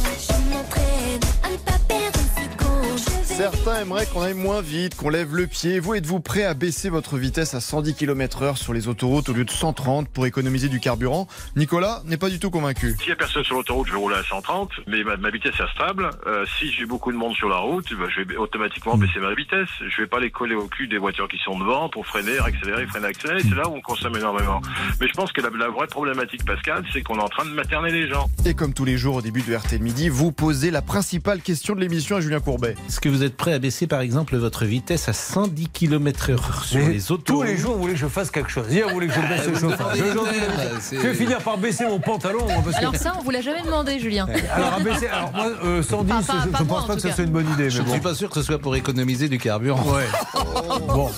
Certains aimeraient qu'on aille moins vite, qu'on lève le pied. Vous êtes-vous prêt à baisser votre vitesse à 110 km/h sur les autoroutes au lieu de 130 pour économiser du carburant? Nicolas n'est pas du tout convaincu. S'il n'y a personne sur l'autoroute, je vais rouler à 130, mais ma, ma vitesse est stable. Euh, si j'ai beaucoup de monde sur la route, bah, je vais automatiquement baisser ma vitesse. Je vais pas les coller au cul des voitures qui sont devant pour freiner, accélérer, freiner, accélérer. C'est là où on consomme énormément. Mais je pense que la, la vraie problématique, Pascal, c'est qu'on est en train de materner les gens. Et comme tous les jours au début de RTL Midi, vous posez la principale question de l'émission à Julien Courbet. Est-ce que vous êtes prêt à baisser par exemple votre vitesse à 110 km/h sur Mais les autoroutes Tous les jours, vous voulez que je fasse quelque chose. Hier, vous voulez que je baisse Ah, le me chauffage. je vais finir par baisser mon pantalon. Parce que... Alors ça, on vous l'a jamais demandé, Julien. Alors, à baisser- alors moi, euh, 110, Enfin, pas- je, pas je moi, pense en pas que ce soit une bonne idée. Je Mais ne bon. suis pas sûr que ce soit pour économiser du carburant. Ouais. Bon.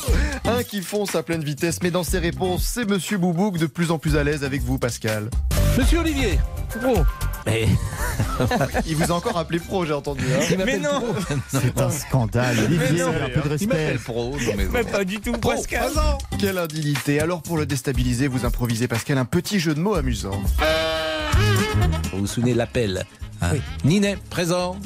Un qui fonce à pleine vitesse, mais dans ses réponses, c'est Monsieur Boubouk de plus en plus à l'aise avec vous, Pascal. Monsieur Olivier Oh. Mais... Il vous a encore appelé pro, j'ai entendu. hein. Mais non. C'est un scandale. Olivier, un peu de Il respect. m'appelle Pro. non, mais pas du tout, Pro, Pascal. présent. Quelle indignité. Alors pour le déstabiliser, vous improvisez, Pascal, un petit jeu de mots amusant. Vous vous souvenez de l'appel hein? Ninet, présent.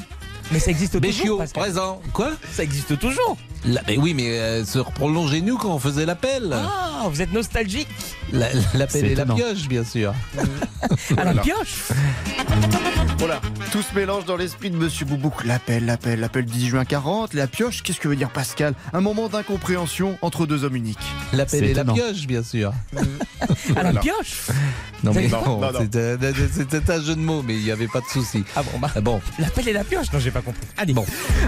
Mais ça existe Béchiot, toujours. Pascal. présent. Quoi? Ça existe toujours. La- mais Oui, mais euh, se prolongez-nous quand on faisait l'appel. Ah, vous êtes nostalgique. La- L'appel C'est et la pioche, bien sûr. À la Voilà. pioche. Voilà, tout se mélange dans l'esprit de Monsieur Boubouk. L'appel, l'appel, l'appel du 10 juin 40, la pioche, qu'est-ce que veut dire Pascal? Un moment d'incompréhension entre deux hommes uniques. L'appel et la pioche, bien sûr. À la pioche. Non, mais Non, non, non, non. c'était c'était un jeu de mots, mais il n'y avait pas de souci. Ah bon, bah. Ah bon, L'appel et la pioche. Non, j'ai pas compris. Allez. Bon.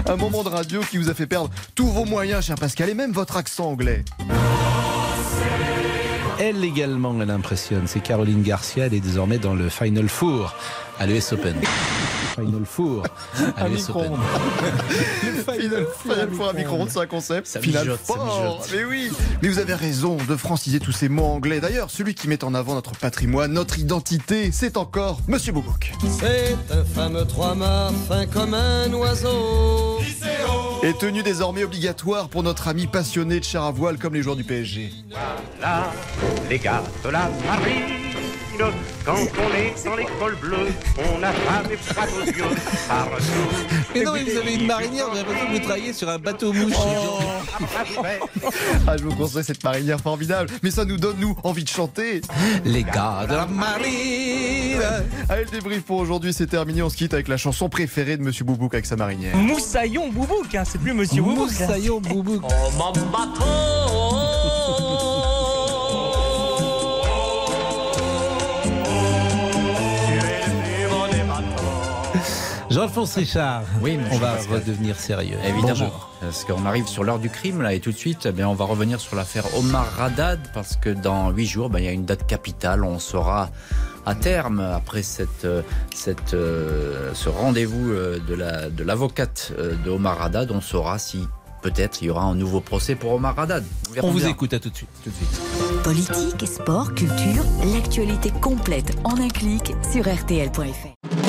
Un moment de radio qui vous a fait perdre tous vos moyens, cher Pascal, et même votre accent anglais. Elle également, elle impressionne. C'est Caroline Garcia. Elle est désormais dans le Final Four à l'US Open. Final Four à micro-ondes. Final, Final Four à micro-ondes, c'est un concept. Ça Final mijote, Four. Mais oui, mais vous avez raison de franciser tous ces mots anglais. D'ailleurs, celui qui met en avant notre patrimoine, notre identité, c'est encore Monsieur Boubouk. C'est un fameux trois-mâts fin comme un oiseau. Et tenue désormais obligatoire pour notre ami passionné de char à voile comme les joueurs du PSG. Là, les gars de la marine, quand on est dans l'école bleue, on n'a pas des froids aux yeux partout. Mais non, mais vous avez une marinière, j'ai l'impression que vous travaillez sur un bateau mouche. Ah, je vous conseille cette marinière formidable, mais ça nous donne, nous, envie de chanter. Les gars de la marine. Allez, le débrief pour aujourd'hui, c'est terminé. On se quitte avec la chanson préférée de Monsieur Boubouk avec sa marinière. Moussaillon Boubouk, hein, c'est plus Monsieur Boubouk. là. Moussaillon Boubouk. Oh, mon Jean-Alphonse Richard. Oui, on va Pascal. redevenir sérieux. Évidemment, Bonjour. parce qu'on arrive sur l'heure du crime là et tout de suite, eh bien, on va revenir sur l'affaire Omar Radad parce que dans huit jours, ben, il y a une date capitale. On saura à terme après cette, euh, cette, euh, ce rendez-vous euh, de la de l'avocate de Omar Radad, on saura si peut-être il y aura un nouveau procès pour Omar Radad. verrons On vous bien. écoute à tout de suite. Tout de suite. Politique, sport, culture, l'actualité complète en un clic sur rtl.fr.